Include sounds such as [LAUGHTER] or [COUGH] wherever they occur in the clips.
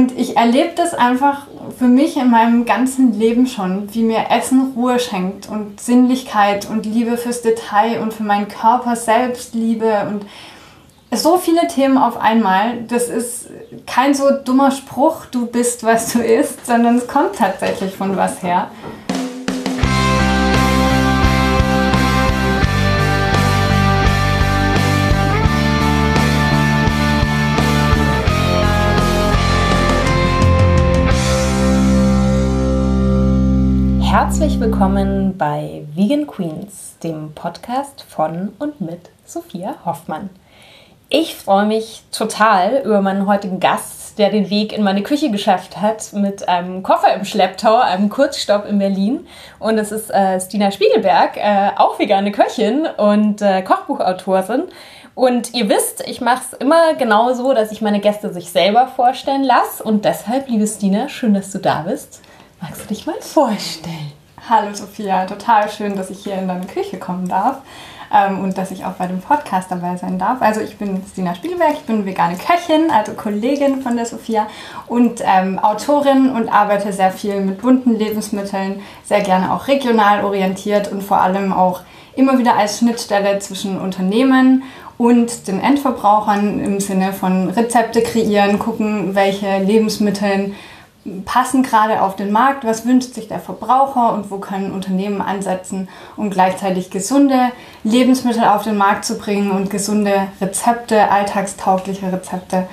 Und ich erlebe das einfach für mich in meinem ganzen Leben schon, wie mir Essen Ruhe schenkt und Sinnlichkeit und Liebe fürs Detail und für meinen Körper selbst Liebe und so viele Themen auf einmal. Das ist kein so dummer Spruch, du bist, was du isst, sondern es kommt tatsächlich von was her. Herzlich willkommen bei Vegan Queens, dem Podcast von und mit Sophia Hoffmann. Ich freue mich total über meinen heutigen Gast, der den Weg in meine Küche geschafft hat mit einem Koffer im Schlepptau, einem Kurzstopp in Berlin. Und es ist äh, Stina Spiegelberg, äh, auch vegane Köchin und äh, Kochbuchautorin. Und ihr wisst, ich mache es immer genau so, dass ich meine Gäste sich selber vorstellen lasse. Und deshalb, liebe Stina, schön, dass du da bist. Magst du dich mal vorstellen? Hallo Sophia, total schön, dass ich hier in deine Küche kommen darf ähm, und dass ich auch bei dem Podcast dabei sein darf. Also ich bin Stina Spielberg, ich bin vegane Köchin, also Kollegin von der Sophia und ähm, Autorin und arbeite sehr viel mit bunten Lebensmitteln, sehr gerne auch regional orientiert und vor allem auch immer wieder als Schnittstelle zwischen Unternehmen und den Endverbrauchern im Sinne von Rezepte kreieren, gucken, welche Lebensmittel passen gerade auf den Markt, was wünscht sich der Verbraucher und wo können Unternehmen ansetzen, um gleichzeitig gesunde Lebensmittel auf den Markt zu bringen und gesunde Rezepte, alltagstaugliche Rezepte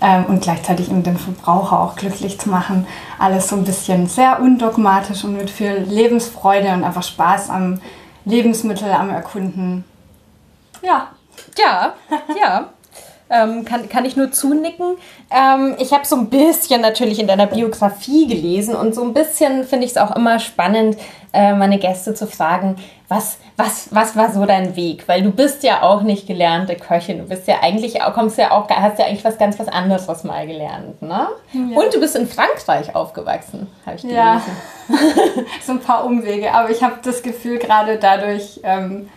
ähm, und gleichzeitig eben den Verbraucher auch glücklich zu machen. Alles so ein bisschen sehr undogmatisch und mit viel Lebensfreude und einfach Spaß am Lebensmittel, am Erkunden. Ja. Ja, ja. [LAUGHS] Ähm, kann, kann ich nur zunicken. Ähm, ich habe so ein bisschen natürlich in deiner Biografie gelesen und so ein bisschen finde ich es auch immer spannend, äh, meine Gäste zu fragen, was, was, was war so dein Weg? Weil du bist ja auch nicht gelernte Köchin. Du bist ja eigentlich, kommst ja auch, hast ja eigentlich was ganz was anderes mal gelernt, ne? Ja. Und du bist in Frankreich aufgewachsen, habe ich gelesen. Ja, [LAUGHS] so ein paar Umwege. Aber ich habe das Gefühl, gerade dadurch... Ähm,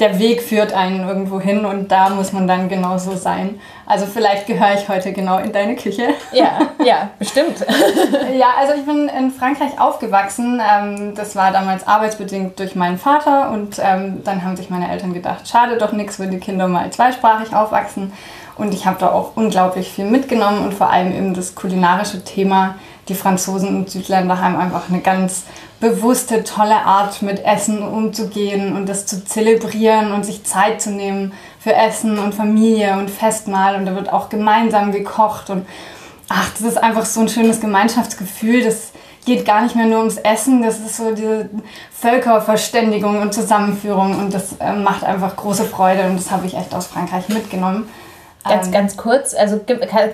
der Weg führt einen irgendwo hin und da muss man dann genauso sein. Also vielleicht gehöre ich heute genau in deine Küche. Ja, [LAUGHS] ja, bestimmt. [LAUGHS] ja, also ich bin in Frankreich aufgewachsen. Ähm, das war damals arbeitsbedingt durch meinen Vater und ähm, dann haben sich meine Eltern gedacht, schade doch nichts, wenn die Kinder mal zweisprachig aufwachsen. Und ich habe da auch unglaublich viel mitgenommen und vor allem eben das kulinarische Thema. Die Franzosen und Südländer haben einfach eine ganz bewusste, tolle Art, mit Essen umzugehen und das zu zelebrieren und sich Zeit zu nehmen für Essen und Familie und Festmahl. Und da wird auch gemeinsam gekocht. Und ach, das ist einfach so ein schönes Gemeinschaftsgefühl. Das geht gar nicht mehr nur ums Essen. Das ist so diese Völkerverständigung und Zusammenführung. Und das äh, macht einfach große Freude. Und das habe ich echt aus Frankreich mitgenommen. Ganz, ähm, ganz kurz, also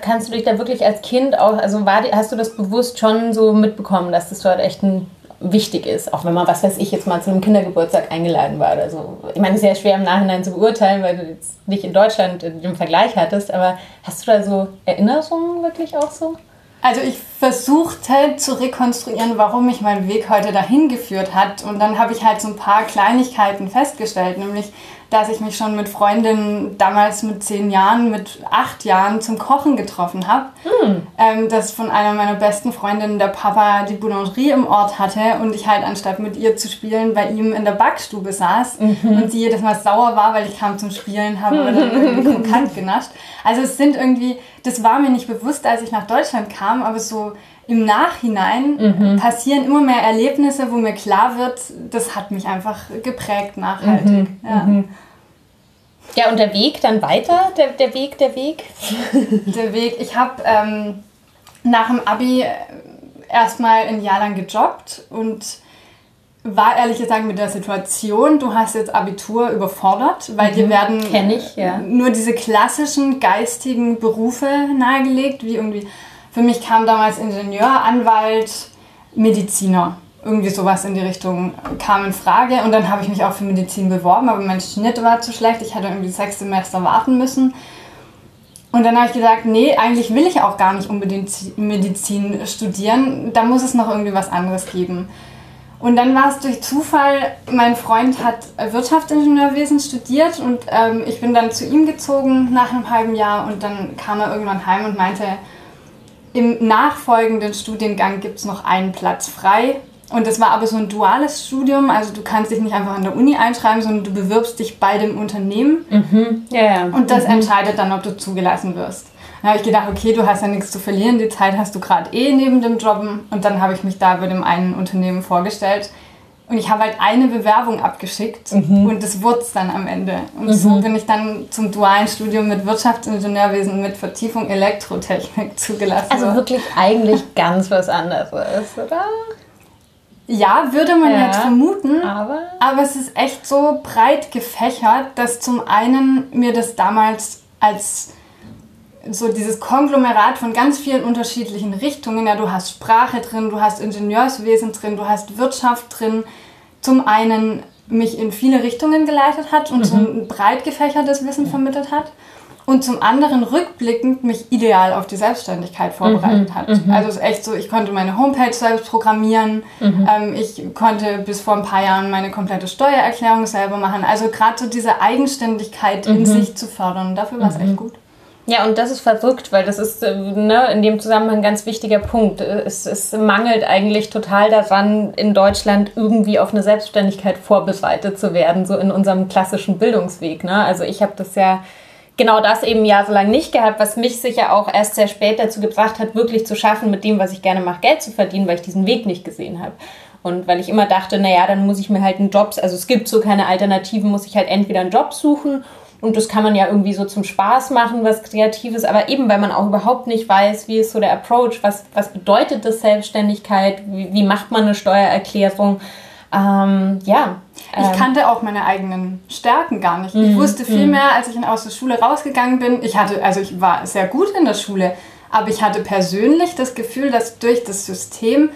kannst du dich da wirklich als Kind auch, also war, hast du das bewusst schon so mitbekommen, dass das dort echt ein wichtig ist, auch wenn man, was weiß ich, jetzt mal zu einem Kindergeburtstag eingeladen war oder so. Ich meine, es ist ja schwer im Nachhinein zu beurteilen, weil du jetzt nicht in Deutschland den Vergleich hattest, aber hast du da so Erinnerungen wirklich auch so? Also ich versuchte zu rekonstruieren, warum mich mein Weg heute dahin geführt hat. Und dann habe ich halt so ein paar Kleinigkeiten festgestellt, nämlich dass ich mich schon mit Freundinnen damals mit zehn Jahren, mit acht Jahren zum Kochen getroffen habe. Hm. Ähm, dass von einer meiner besten Freundinnen der Papa die Boulangerie im Ort hatte und ich halt anstatt mit ihr zu spielen bei ihm in der Backstube saß mhm. und sie jedes Mal sauer war, weil ich kam zum Spielen, habe aber dann irgendwie krokant genascht. Also es sind irgendwie, das war mir nicht bewusst, als ich nach Deutschland kam, aber so im Nachhinein mhm. passieren immer mehr Erlebnisse, wo mir klar wird, das hat mich einfach geprägt nachhaltig. Mhm. Ja. Mhm. ja, und der Weg dann weiter? Der, der Weg, der Weg? [LAUGHS] der Weg. Ich habe ähm, nach dem Abi erstmal ein Jahr lang gejobbt und war ehrlich gesagt mit der Situation, du hast jetzt Abitur überfordert, weil mhm. dir werden ich, ja. nur diese klassischen geistigen Berufe nahegelegt, wie irgendwie für mich kam damals Ingenieur, Anwalt, Mediziner. Irgendwie sowas in die Richtung kam in Frage. Und dann habe ich mich auch für Medizin beworben, aber mein Schnitt war zu schlecht. Ich hätte irgendwie sechs Semester warten müssen. Und dann habe ich gesagt, nee, eigentlich will ich auch gar nicht unbedingt Medizin studieren. Da muss es noch irgendwie was anderes geben. Und dann war es durch Zufall, mein Freund hat Wirtschaftsingenieurwesen studiert und ähm, ich bin dann zu ihm gezogen nach einem halben Jahr und dann kam er irgendwann heim und meinte, im nachfolgenden Studiengang gibt es noch einen Platz frei. Und das war aber so ein duales Studium, also du kannst dich nicht einfach an der Uni einschreiben, sondern du bewirbst dich bei dem Unternehmen. Mhm. Ja. Und das entscheidet dann, ob du zugelassen wirst. Dann habe ich gedacht, okay, du hast ja nichts zu verlieren, die Zeit hast du gerade eh neben dem Jobben. Und dann habe ich mich da bei dem einen Unternehmen vorgestellt. Und ich habe halt eine Bewerbung abgeschickt und das wurde es dann am Ende. Und so bin ich dann zum dualen Studium mit Wirtschaftsingenieurwesen mit Vertiefung Elektrotechnik [LAUGHS] zugelassen. Also wirklich eigentlich ganz was anderes, oder? Ja, würde man Ja. jetzt vermuten. Aber. Aber es ist echt so breit gefächert, dass zum einen mir das damals als so dieses Konglomerat von ganz vielen unterschiedlichen Richtungen, ja, du hast Sprache drin, du hast Ingenieurswesen drin, du hast Wirtschaft drin, zum einen mich in viele Richtungen geleitet hat und so ein breit gefächertes Wissen vermittelt hat und zum anderen rückblickend mich ideal auf die Selbstständigkeit vorbereitet hat. Also es ist echt so, ich konnte meine Homepage selbst programmieren, ähm, ich konnte bis vor ein paar Jahren meine komplette Steuererklärung selber machen. Also gerade so diese Eigenständigkeit in sich zu fördern, dafür war es echt gut. Ja, und das ist verrückt, weil das ist äh, ne, in dem Zusammenhang ein ganz wichtiger Punkt. Es, es mangelt eigentlich total daran, in Deutschland irgendwie auf eine Selbstständigkeit vorbereitet zu werden, so in unserem klassischen Bildungsweg. Ne? Also ich habe das ja genau das eben jahrelang nicht gehabt, was mich sicher auch erst sehr spät dazu gebracht hat, wirklich zu schaffen, mit dem, was ich gerne mache, Geld zu verdienen, weil ich diesen Weg nicht gesehen habe. Und weil ich immer dachte, naja, dann muss ich mir halt einen Job, also es gibt so keine Alternativen, muss ich halt entweder einen Job suchen und das kann man ja irgendwie so zum Spaß machen, was Kreatives, aber eben, weil man auch überhaupt nicht weiß, wie ist so der Approach, was, was bedeutet das Selbstständigkeit, wie, wie macht man eine Steuererklärung. Ähm, ja. Ich ähm, kannte auch meine eigenen Stärken gar nicht. Ich wusste viel mehr, als ich aus der Schule rausgegangen bin. Ich hatte, also ich war sehr gut in der Schule, aber ich hatte persönlich das Gefühl, dass durch das System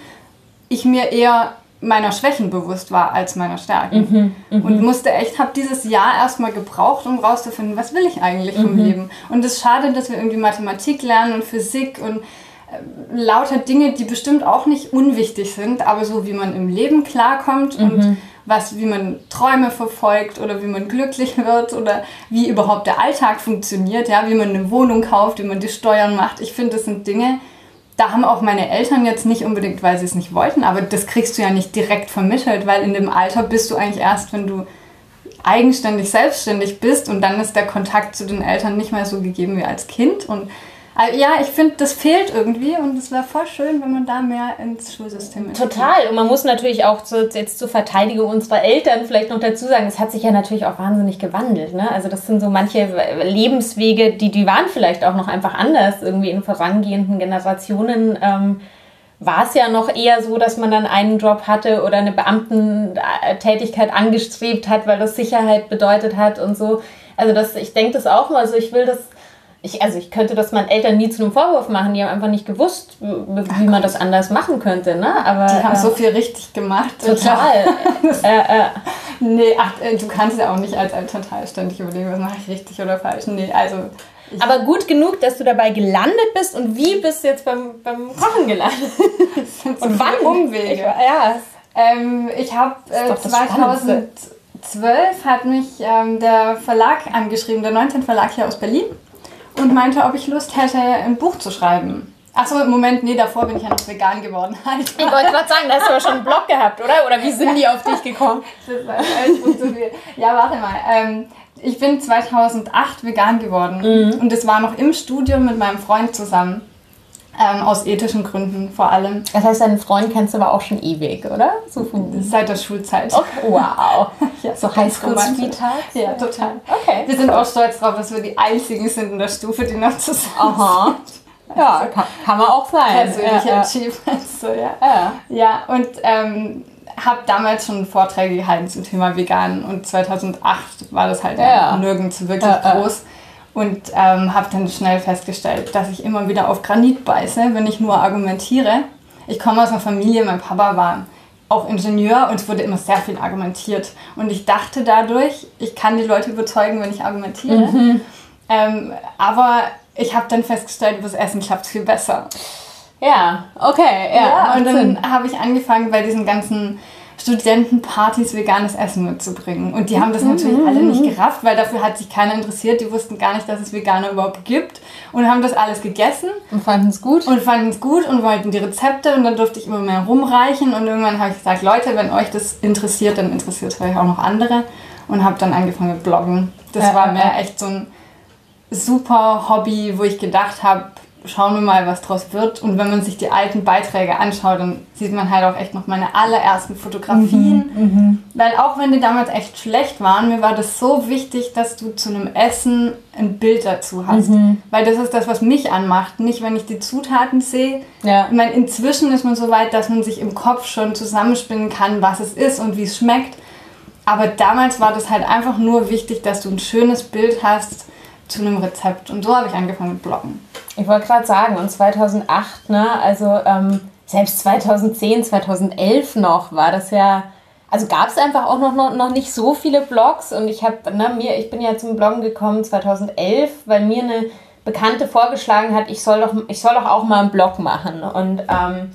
ich mir eher meiner Schwächen bewusst war als meiner Stärken. und musste echt, habe dieses Jahr erstmal gebraucht, um rauszufinden, was will ich eigentlich vom Leben. Und es ist schade, dass wir irgendwie Mathematik lernen und Physik und äh, lauter Dinge, die bestimmt auch nicht unwichtig sind, aber so wie man im Leben klarkommt und was, wie man Träume verfolgt oder wie man glücklich [LAUGHS] wird oder wie überhaupt der Alltag funktioniert, ja, wie man eine Wohnung kauft, wie man die Steuern macht. Ich finde, das sind Dinge, da haben auch meine Eltern jetzt nicht unbedingt, weil sie es nicht wollten, aber das kriegst du ja nicht direkt vermittelt, weil in dem Alter bist du eigentlich erst, wenn du eigenständig selbstständig bist und dann ist der Kontakt zu den Eltern nicht mehr so gegeben wie als Kind. Und äh, ja, ich finde, das fehlt irgendwie und es wäre voll schön, wenn man da mehr ins Schulsystem Total. Und man muss natürlich auch zu, jetzt zur Verteidigung unserer Eltern vielleicht noch dazu sagen, es hat sich ja natürlich auch wahnsinnig gewandelt. Ne? Also das sind so manche Lebenswege, die, die waren vielleicht auch noch einfach anders. Irgendwie in vorangehenden Generationen ähm, war es ja noch eher so, dass man dann einen Job hatte oder eine Beamtentätigkeit angestrebt hat, weil das Sicherheit bedeutet hat und so. Also das, ich denke das auch mal. Also ich will das ich, also ich könnte das meinen Eltern nie zu einem Vorwurf machen. Die haben einfach nicht gewusst, wie man das anders machen könnte. Ne? Aber, Die haben äh, so viel richtig gemacht. Total. [LAUGHS] äh, äh, Nee, ach, äh, du kannst ja auch nicht als total ständig überlegen, was mache ich richtig oder falsch. Nee, also. Ich, aber gut genug, dass du dabei gelandet bist. Und wie bist du jetzt beim, beim Kochen gelandet? und wann Umwege? Ich, ja. Ähm, ich habe äh, doch das 2012 hat mich ähm, der Verlag angeschrieben, der 19 Verlag hier aus Berlin, und meinte, ob ich Lust hätte, ein Buch zu schreiben. Achso, im Moment, nee, davor bin ich ja noch vegan geworden. [LAUGHS] Halt. Ich wollte gerade sagen, da hast du aber schon einen Blog gehabt, oder? Oder wie sind die auf dich gekommen? [LAUGHS] Das echt zu viel. Ja, warte mal. Ähm, ich bin 2008 vegan geworden und das war noch im Studium mit meinem Freund zusammen. Ähm, aus ethischen Gründen vor allem. Das heißt, deinen Freund kennst du aber auch schon ewig, oder? So von Seit der Schulzeit. okay. Wow. [LAUGHS] Ja, So ganz Highschool-Sweethearts? Ja, total. Okay. Wir sind auch stolz drauf, dass wir die einzigen sind in der Stufe, die noch zusammen Aha. Ja, kann, kann man auch sein. persönliche ja, ja. Achievements. So, ja. Ja. ja, und ähm, habe damals schon Vorträge gehalten zum Thema Vegan und 2008 war das halt Ja. nirgends wirklich Ja, ja. Und ähm, habe dann schnell festgestellt, dass ich immer wieder auf Granit beiße, wenn ich nur argumentiere. Ich komme aus einer Familie, mein Papa war auch Ingenieur und es wurde immer sehr viel argumentiert. Und ich dachte dadurch, ich kann die Leute überzeugen, wenn ich argumentiere. Mhm. Ähm, aber ich habe dann festgestellt, übers Essen klappt es viel besser. Ja, okay. Ja, Ja, und dann habe ich angefangen bei diesen ganzen Studentenpartys veganes Essen mitzubringen. Und die haben das natürlich alle nicht gerafft, weil dafür hat sich keiner interessiert. Die wussten gar nicht, dass es Veganer überhaupt gibt und haben das alles gegessen. Und fanden es gut? Und fanden es gut und wollten die Rezepte und dann durfte ich immer mehr rumreichen und irgendwann habe ich gesagt, Leute, wenn euch das interessiert, dann interessiert es vielleicht auch noch andere und habe dann angefangen mit Bloggen. Das Ja, war mir ja. echt so ein super Hobby, wo ich gedacht habe, schauen wir mal, was draus wird. Und wenn man sich die alten Beiträge anschaut, dann sieht man halt auch echt noch meine allerersten Fotografien. Mhm, Weil auch wenn die damals echt schlecht waren, mir war das so wichtig, dass du zu einem Essen ein Bild dazu hast. Mhm. Weil das ist das, was mich anmacht. Nicht, wenn ich die Zutaten sehe. Ja. Ich meine, inzwischen ist man so weit, dass man sich im Kopf schon zusammenspinnen kann, was es ist und wie es schmeckt. Aber damals war das halt einfach nur wichtig, dass du ein schönes Bild hast zu einem Rezept. Und so habe ich angefangen mit Bloggen. Ich wollte gerade sagen, und 2008, ne, also ähm, selbst 2010, 2011 noch, war das ja, also gab es einfach auch noch, noch, noch nicht so viele Blogs. Und ich habe, ne, mir, ich bin ja zum Bloggen gekommen 2011, weil mir eine Bekannte vorgeschlagen hat, ich soll doch, ich soll doch auch mal einen Blog machen. Und ähm,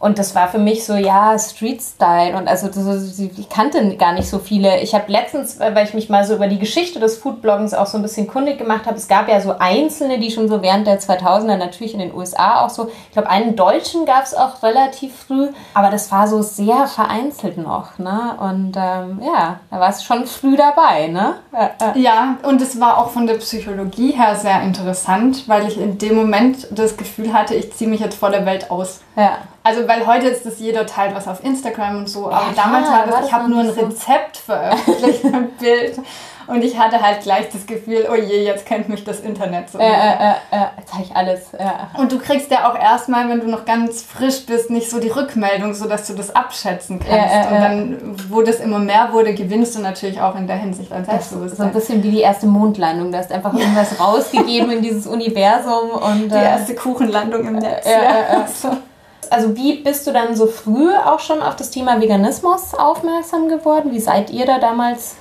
und das war für mich so, ja, Street Style. Und also das, ich kannte gar nicht so viele. Ich habe letztens, weil ich mich mal so über die Geschichte des Foodbloggens auch so ein bisschen kundig gemacht habe, es gab ja so einzelne, die schon so während der 2000er natürlich in den USA auch so, ich glaube, einen Deutschen gab es auch relativ früh, aber das war so sehr vereinzelt noch. Ne? Und ähm, ja, da war es schon früh dabei. Ne? Äh, äh. Ja, und es war auch von der Psychologie her sehr interessant, weil ich in dem Moment das Gefühl hatte, ich ziehe mich jetzt vor der Welt aus. Ja. Also, weil heute ist das jeder teilt was auf Instagram und so, aber Ja, damals war das, ich habe nur ein so. Rezept veröffentlicht, [LAUGHS] ein Bild. Und ich hatte halt gleich das Gefühl, oh je, jetzt kennt mich das Internet so. Äh, äh, äh, äh, jetzt habe ich alles. Ja. Und du kriegst ja auch erstmal, wenn du noch ganz frisch bist, nicht so die Rückmeldung, sodass du das abschätzen kannst. Ja, ja, Und ja. dann, wo das immer mehr wurde, gewinnst du natürlich auch in der Hinsicht an So ein Selbstbewusstsein. bisschen wie die erste Mondlandung. Du hast einfach irgendwas [LAUGHS] rausgegeben in dieses Universum und Die äh, erste Kuchenlandung im Netz. ja, ja, ja. [LAUGHS] also wie bist du dann so früh auch schon auf das Thema Veganismus aufmerksam geworden? Wie seid ihr da damals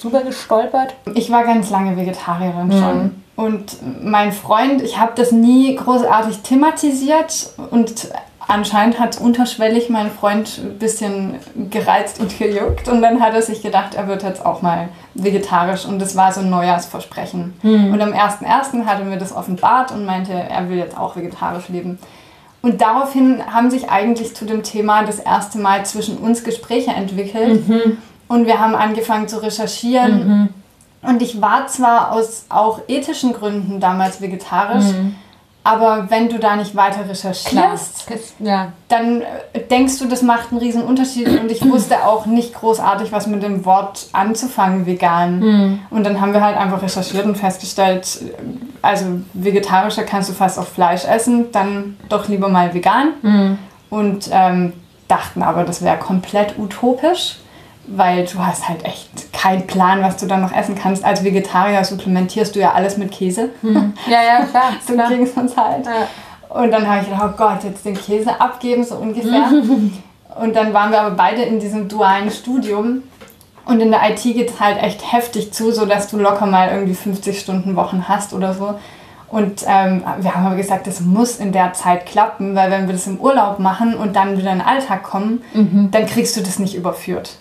drüber gestolpert? Ich war ganz lange Vegetarierin Mhm. schon. Und mein Freund, ich habe das nie großartig thematisiert und anscheinend hat unterschwellig mein Freund ein bisschen gereizt und gejuckt und dann hat er sich gedacht, er wird jetzt auch mal vegetarisch und das war so ein Neujahrsversprechen. Mhm. Und am 1.1. hat er mir das offenbart und meinte, er will jetzt auch vegetarisch leben. Und daraufhin haben sich eigentlich zu dem Thema das erste Mal zwischen uns Gespräche entwickelt. Und wir haben angefangen zu recherchieren. Und ich war zwar aus auch ethischen Gründen damals vegetarisch, aber wenn du da nicht weiter recherchierst, Ja. dann äh, denkst du, das macht einen riesen Unterschied. Und ich wusste auch nicht großartig, was mit dem Wort anzufangen, vegan. Und dann haben wir halt einfach recherchiert und festgestellt, äh, also vegetarischer kannst du fast auf Fleisch essen, dann doch lieber mal vegan. Und ähm, dachten aber, das wäre komplett utopisch, weil du hast halt echt keinen Plan, was du dann noch essen kannst. Als Vegetarier supplementierst du ja alles mit Käse. Ja, ja, [LAUGHS] klar. So klar. ging es uns halt. Ja. Und dann habe ich gedacht, oh Gott, jetzt den Käse abgeben, so ungefähr. [LAUGHS] und dann waren wir aber beide in diesem dualen Studium. Und in der IT geht es halt echt heftig zu, sodass du locker mal irgendwie 50 Stunden Wochen hast oder so. Und ähm, wir haben aber gesagt, das muss in der Zeit klappen, weil wenn wir das im Urlaub machen und dann wieder in den Alltag kommen, dann kriegst du das nicht überführt.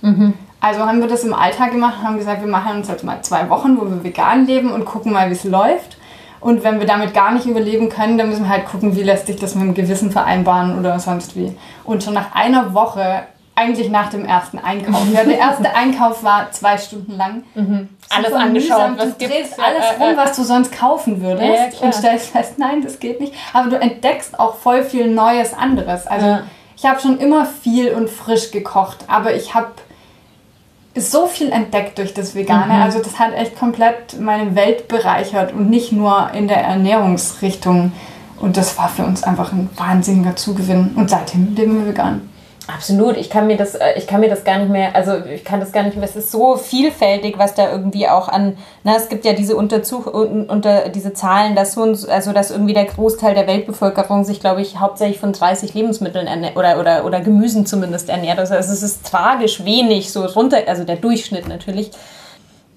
Also haben wir das im Alltag gemacht und haben gesagt, wir machen uns jetzt mal zwei Wochen, wo wir vegan leben und gucken mal, wie es läuft. Und wenn wir damit gar nicht überleben können, dann müssen wir halt gucken, wie lässt sich das mit dem Gewissen vereinbaren oder sonst wie. Und schon nach einer Woche, eigentlich nach dem ersten Einkauf, ja, der erste [LAUGHS] Einkauf war zwei Stunden lang. Alles Super angeschaut, was du drehst Ja, alles äh, rum, äh. was du sonst kaufen würdest Ja, und stellst fest, nein, das geht nicht. Aber du entdeckst auch voll viel Neues anderes. Also Ja. ich habe schon immer viel und frisch gekocht, aber ich habe so viel entdeckt durch das Vegane. Mhm. Also das hat echt komplett meine Welt bereichert und nicht nur in der Ernährungsrichtung. Und das war für uns einfach ein wahnsinniger Zugewinn. Und seitdem leben wir vegan. Absolut, ich kann mir das, äh, ich kann mir das gar nicht mehr, also ich kann das gar nicht mehr, es ist so vielfältig, was da irgendwie auch an, na, es gibt ja diese Unterzug, un- unter diese Zahlen, dass so, also dass irgendwie der Großteil der Weltbevölkerung sich, glaube ich, hauptsächlich von 30 Lebensmitteln ernährt, oder, oder, oder Gemüsen zumindest ernährt. Also es ist tragisch wenig, so runter, also der Durchschnitt natürlich.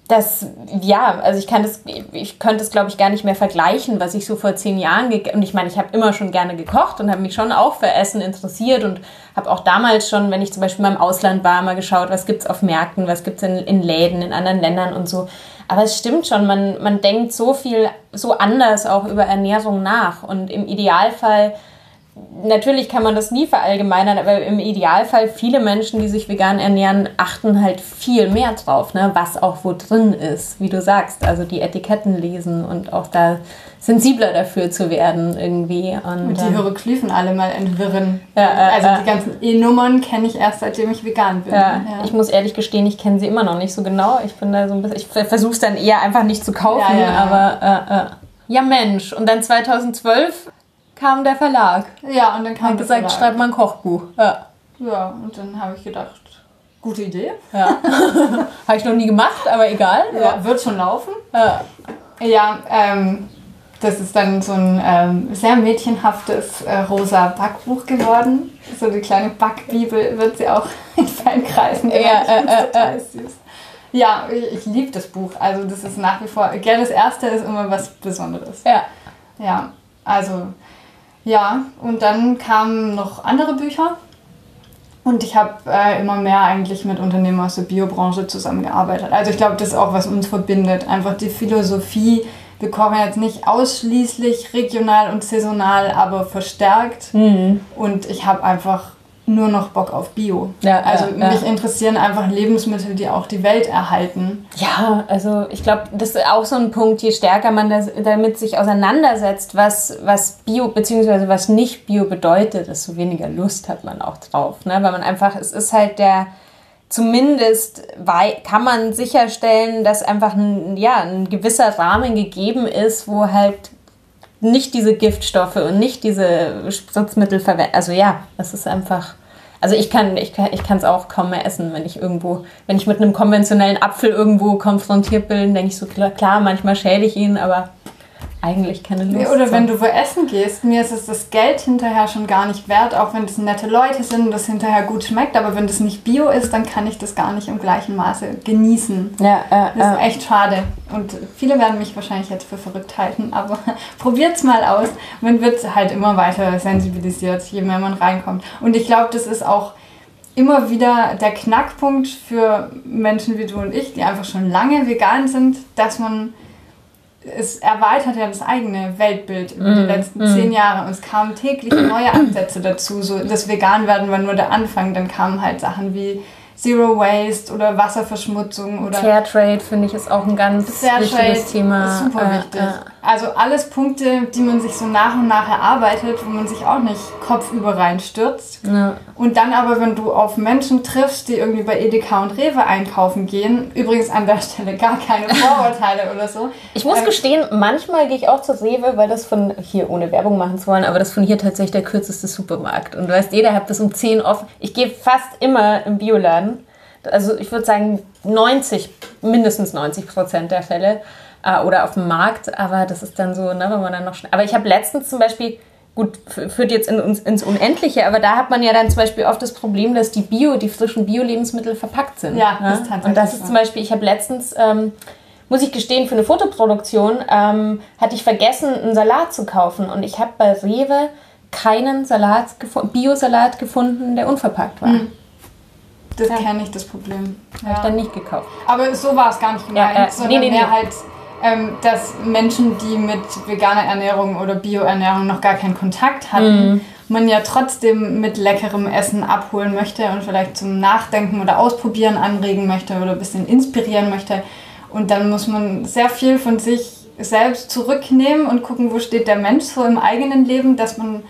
Das, ja, also ich kann das, ich könnte es glaube ich gar nicht mehr vergleichen, was ich so vor zehn Jahren, und ich meine, ich habe immer schon gerne gekocht und habe mich schon auch für Essen interessiert und habe auch damals schon, wenn ich zum Beispiel mal im Ausland war, mal geschaut, was gibt es auf Märkten, was gibt es in, in Läden, in anderen Ländern und so. Aber es stimmt schon, man, man denkt so viel, so anders auch über Ernährung nach und im Idealfall natürlich kann man das nie verallgemeinern, aber im Idealfall viele Menschen, die sich vegan ernähren, achten halt viel mehr drauf, ne, was auch wo drin ist, wie du sagst. Also die Etiketten lesen und auch da sensibler dafür zu werden irgendwie. Und, und die ähm, Hieroglyphen alle mal entwirren. Ja, äh, also die ganzen E-Nummern kenne ich erst, seitdem ich vegan bin. Ja, ja. Ich muss ehrlich gestehen, ich kenne sie immer noch nicht so genau. Ich bin da so ein bisschen, ich versuche es dann eher einfach nicht zu kaufen, aber äh, äh. ja Mensch. Und dann 2012 kam der Verlag. Ja, und dann kam Hat gesagt, Verlag. schreib mal ein Kochbuch. Ja. Ja, und dann habe ich gedacht, gute Idee. Ja. [LAUGHS] habe ich noch nie gemacht, aber egal. Ja, ja. wird schon laufen. Ja, ja ähm, das ist dann so ein ähm, sehr mädchenhaftes äh, rosa Backbuch geworden. So die kleine Backbibel wird sie auch [LAUGHS] in Fankreisen genannt. Ja, äh, äh, total süß. Ja, ich, ich liebe das Buch. Also das ist nach wie vor, gerne das erste ist immer was Besonderes. Ja. Ja, also ja, und dann kamen noch andere Bücher. Und ich habe äh, immer mehr eigentlich mit Unternehmen aus der Biobranche zusammengearbeitet. Also ich glaube, das ist auch, was uns verbindet. Einfach die Philosophie. Wir kochen jetzt nicht ausschließlich regional und saisonal, aber verstärkt. Mhm. Und ich habe einfach nur noch Bock auf Bio. Ja, also ja, mich ja. interessieren einfach Lebensmittel, die auch die Welt erhalten. Ja, also ich glaube, das ist auch so ein Punkt, je stärker man das, damit sich auseinandersetzt, was, was Bio bzw. was nicht Bio bedeutet, desto weniger Lust hat man auch drauf. Ne? Weil man einfach, es ist halt der, zumindest kann man sicherstellen, dass einfach ein, ja, ein gewisser Rahmen gegeben ist, wo halt nicht diese Giftstoffe und nicht diese Spritzmittel verwenden. Also ja, das ist einfach. Also ich kann ich kann ich es auch kaum mehr essen, wenn ich irgendwo, wenn ich mit einem konventionellen Apfel irgendwo konfrontiert bin, denke ich so klar, manchmal schäle ich ihn, aber eigentlich keine Lust. Oder wenn du wo essen gehst, mir ist es das Geld hinterher schon gar nicht wert, auch wenn das nette Leute sind und das hinterher gut schmeckt, aber wenn das nicht Bio ist, dann kann ich das gar nicht im gleichen Maße genießen. Ja, äh, das ist äh. echt schade. Und viele werden mich wahrscheinlich jetzt für verrückt halten, aber [LAUGHS] probiert es mal aus. Man wird halt immer weiter sensibilisiert, je mehr man reinkommt. Und ich glaube, das ist auch immer wieder der Knackpunkt für Menschen wie du und ich, die einfach schon lange vegan sind, dass man es erweitert ja das eigene Weltbild über mm, die letzten mm. zehn Jahre und es kamen täglich neue [CLEARS THROAT] Ansätze dazu. So, das Vegan-Werden war nur der Anfang, dann kamen halt Sachen wie Zero Waste oder Wasserverschmutzung oder. Fairtrade finde ich ist auch ein ganz Fairtrade wichtiges Thema. Ist super äh, wichtig. Äh. Also alles Punkte, die man sich so nach und nach erarbeitet, wo man sich auch nicht kopfüber reinstürzt. Ja. Und dann aber, wenn du auf Menschen triffst, die irgendwie bei Edeka und Rewe einkaufen gehen, übrigens an der Stelle gar keine [LAUGHS] Vorurteile oder so. Ich muss ähm, gestehen, manchmal gehe ich auch zur Rewe, weil das von hier, ohne Werbung machen zu wollen, aber das von hier tatsächlich der kürzeste Supermarkt. Und du weißt, jeder hat bis um 10 offen. Ich gehe fast immer im Bioladen also ich würde sagen 90, mindestens 90 Prozent der Fälle äh, oder auf dem Markt, aber das ist dann so, ne, wenn man dann noch schnell. Aber ich habe letztens zum Beispiel, gut, führt jetzt in, ins Unendliche, aber da hat man ja dann zum Beispiel oft das Problem, dass die Bio, die frischen Bio-Lebensmittel verpackt sind. Ja, ne? das ist tatsächlich. Und das ist zum Beispiel, ich habe letztens. Ähm, muss ich gestehen, für eine Fotoproduktion ähm, hatte ich vergessen, einen Salat zu kaufen. Und ich habe bei Rewe keinen Salat Bio-Salat gefunden, der unverpackt war. Mhm. Das ja. kenne ich, das Problem. Ja. Habe ich dann nicht gekauft. Aber so war es gar nicht gemeint, ja, äh, sondern nee, nee, mehr nee. halt, ähm, dass Menschen, die mit veganer Ernährung oder Bioernährung noch gar keinen Kontakt hatten, mhm. man ja trotzdem mit leckerem Essen abholen möchte und vielleicht zum Nachdenken oder Ausprobieren anregen möchte oder ein bisschen inspirieren möchte. Und dann muss man sehr viel von sich selbst zurücknehmen und gucken, wo steht der Mensch so im eigenen Leben, dass man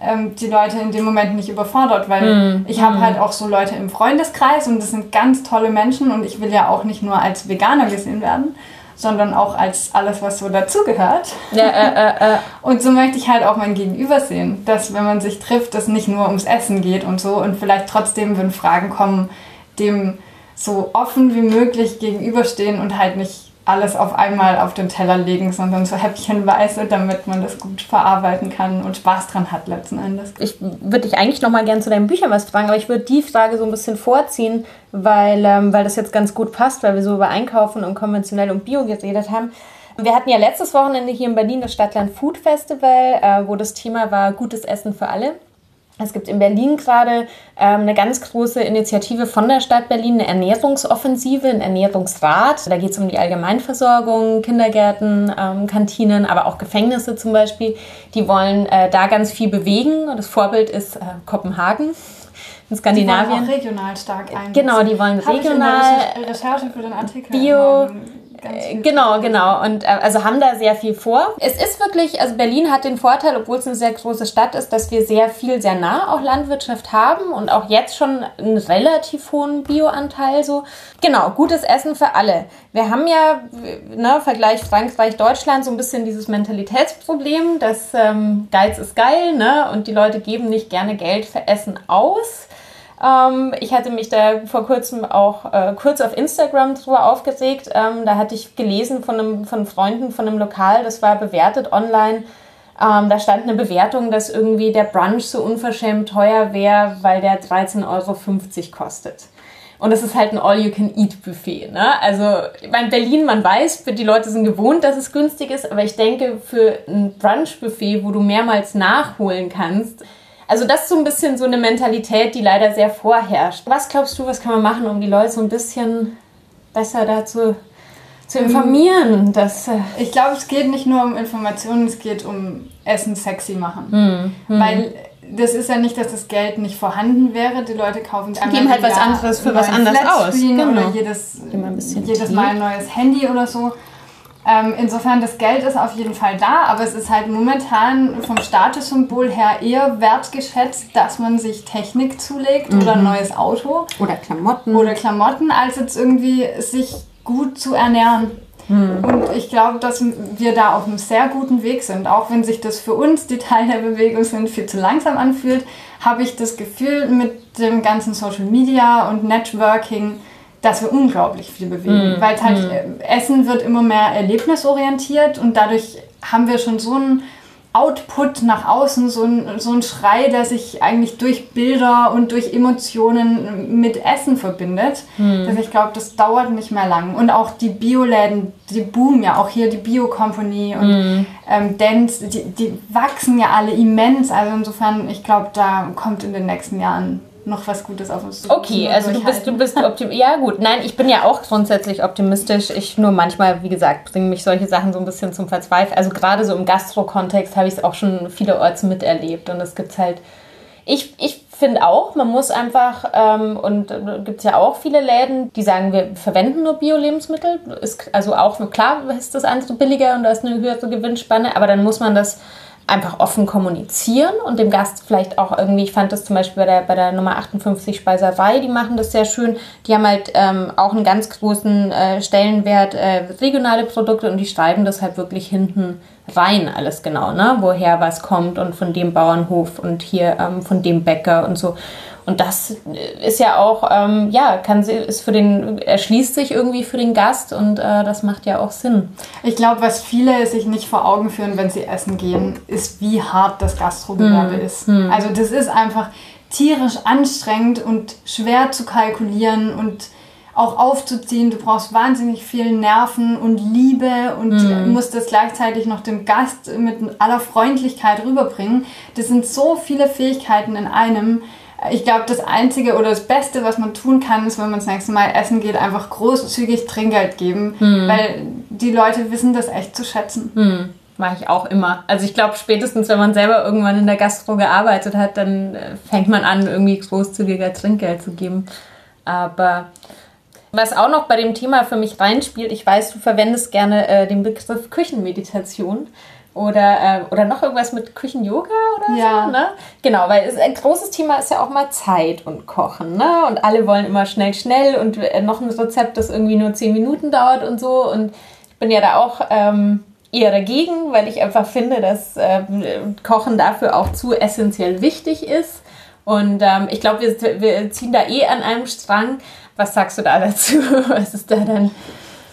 ähm, die Leute in dem Moment nicht überfordert, weil mm. ich habe mm. halt auch so Leute im Freundeskreis und das sind ganz tolle Menschen und ich will ja auch nicht nur als Veganer gesehen werden, sondern auch als alles, was so dazugehört. Ja, äh, äh, äh. [LAUGHS] Und so möchte ich halt auch mein Gegenüber sehen, dass wenn man sich trifft, es nicht nur ums Essen geht und so und vielleicht trotzdem, wenn Fragen kommen, dem so offen wie möglich gegenüberstehen und halt nicht alles auf einmal auf den Teller legen, sondern so häppchenweise, damit man das gut verarbeiten kann und Spaß dran hat letzten Endes. Ich würde dich eigentlich noch mal gerne zu deinen Büchern was fragen, aber ich würde die Frage so ein bisschen vorziehen, weil, ähm, weil das jetzt ganz gut passt, weil wir so über Einkaufen und konventionell und Bio geredet haben. Wir hatten ja letztes Wochenende hier in Berlin das Stadtland Food Festival, äh, wo das Thema war gutes Essen für alle. Es gibt in Berlin gerade ähm, eine ganz große Initiative von der Stadt Berlin, eine Ernährungsoffensive, ein Ernährungsrat. Da geht es um die Allgemeinversorgung, Kindergärten, ähm, Kantinen, aber auch Gefängnisse zum Beispiel. Die wollen äh, da ganz viel bewegen. Das Vorbild ist äh, Kopenhagen in Skandinavien. Die wollen auch regional stark ein. Genau, die wollen regional. Ich in der Recherche für den Artikel Bio, Genau, genau. Und äh, also haben da sehr viel vor. Es ist wirklich, also Berlin hat den Vorteil, obwohl es eine sehr große Stadt ist, dass wir sehr viel, sehr nah auch Landwirtschaft haben und auch jetzt schon einen relativ hohen Bioanteil so. Genau, gutes Essen für alle. Wir haben ja, ne, Vergleich Frankreich, Deutschland, so ein bisschen dieses Mentalitätsproblem, dass ähm, Geiz ist geil, ne? Und die Leute geben nicht gerne Geld für Essen aus. Ähm, ich hatte mich da vor kurzem auch äh, kurz auf Instagram drüber aufgeregt. Ähm, da hatte ich gelesen von, einem, von Freunden von einem Lokal, das war bewertet online. Ähm, da stand eine Bewertung, dass irgendwie der Brunch so unverschämt teuer wäre, weil der 13,50 Euro kostet. Und es ist halt ein All-You-Can-Eat-Buffet. Ne? Also bei Berlin, man weiß, die Leute sind gewohnt, dass es günstig ist, aber ich denke, für ein Brunch-Buffet, wo du mehrmals nachholen kannst, also das ist so ein bisschen so eine Mentalität, die leider sehr vorherrscht. Was glaubst du, was kann man machen, um die Leute so ein bisschen besser dazu zu informieren? Dass, äh Ich glaube, es geht nicht nur um Informationen, es geht um Essen sexy machen. Weil das ist ja nicht, dass das Geld nicht vorhanden wäre. Die Leute kaufen sich geben halt was anderes für was anderes aus. Genau. Oder jedes, bisschen jedes. Mal ein neues Handy oder so. Ähm, insofern, das Geld ist auf jeden Fall da, aber es ist halt momentan vom Statussymbol her eher wertgeschätzt, dass man sich Technik zulegt oder ein neues Auto Oder Klamotten. oder Klamotten, als jetzt irgendwie sich gut zu ernähren. Und ich glaube, dass wir da auf einem sehr guten Weg sind. Auch wenn sich das für uns, die Teil der Bewegung sind, viel zu langsam anfühlt, habe ich das Gefühl mit dem ganzen Social Media und Networking, dass wir unglaublich viel bewegen. Weil es halt, äh, Essen wird immer mehr erlebnisorientiert und dadurch haben wir schon so einen Output nach außen, so ein, so ein Schrei, der sich eigentlich durch Bilder und durch Emotionen mit Essen verbindet. Dass ich glaube, das dauert nicht mehr lang. Und auch die Bioläden, die boomen ja, auch hier die Bio Company und ähm, Dents, die, die wachsen ja alle immens. Also insofern, ich glaube, da kommt in den nächsten Jahren noch was Gutes auf uns zu. Okay, also du bist, du bist optimistisch. Ja, gut. Nein, ich bin ja auch grundsätzlich optimistisch. Ich nur manchmal, wie gesagt, bringen mich solche Sachen so ein bisschen zum Verzweifeln. Also gerade so im Gastro-Kontext habe ich es auch schon vielerorts miterlebt. Und es gibt halt. Ich, ich finde auch, man muss einfach, ähm, und gibt es ja auch viele Läden, die sagen, wir verwenden nur Bio-Lebensmittel. Ist Also auch, klar ist das andere billiger und da ist eine höhere Gewinnspanne, aber dann muss man das einfach offen kommunizieren und dem Gast vielleicht auch irgendwie, ich fand das zum Beispiel bei der, bei der Nummer 58 Speiserei, die machen das sehr schön. Die haben halt ähm, auch einen ganz großen äh, Stellenwert, äh, regionale Produkte und die schreiben das halt wirklich hinten rein, alles genau, ne? woher was kommt und von dem Bauernhof und hier ähm, von dem Bäcker und so. Und das ist ja auch, ähm, ja, kann sie, ist für den, erschließt sich irgendwie für den Gast und äh, das macht ja auch Sinn. Ich glaube, was viele sich nicht vor Augen führen, wenn sie essen gehen, ist, wie hart das Gastrogewerbe ist. Also das ist einfach tierisch anstrengend und schwer zu kalkulieren und auch aufzuziehen. Du brauchst wahnsinnig viel Nerven und Liebe und musst das gleichzeitig noch dem Gast mit aller Freundlichkeit rüberbringen. Das sind so viele Fähigkeiten in einem. Ich glaube, das Einzige oder das Beste, was man tun kann, ist, wenn man das nächste Mal essen geht, einfach großzügig Trinkgeld geben, weil die Leute wissen das echt zu schätzen. Hm, mache ich auch immer. Also ich glaube, spätestens wenn man selber irgendwann in der Gastro gearbeitet hat, dann äh, fängt man an, irgendwie großzügiger Trinkgeld zu geben. Aber was auch noch bei dem Thema für mich reinspielt, ich weiß, du verwendest gerne äh, den Begriff Küchenmeditation. Oder, äh, oder noch irgendwas mit Küchen-Yoga oder Ja. so, ne? Genau, weil es, ein großes Thema ist ja auch mal Zeit und Kochen, ne? Und alle wollen immer schnell, schnell und äh, noch ein Rezept, das irgendwie nur 10 Minuten dauert und so. Und ich bin ja da auch ähm, eher dagegen, weil ich einfach finde, dass äh, Kochen dafür auch zu essentiell wichtig ist. Und ähm, ich glaube, wir, wir ziehen da eh an einem Strang. Was sagst du da dazu? [LAUGHS] Was ist da dann?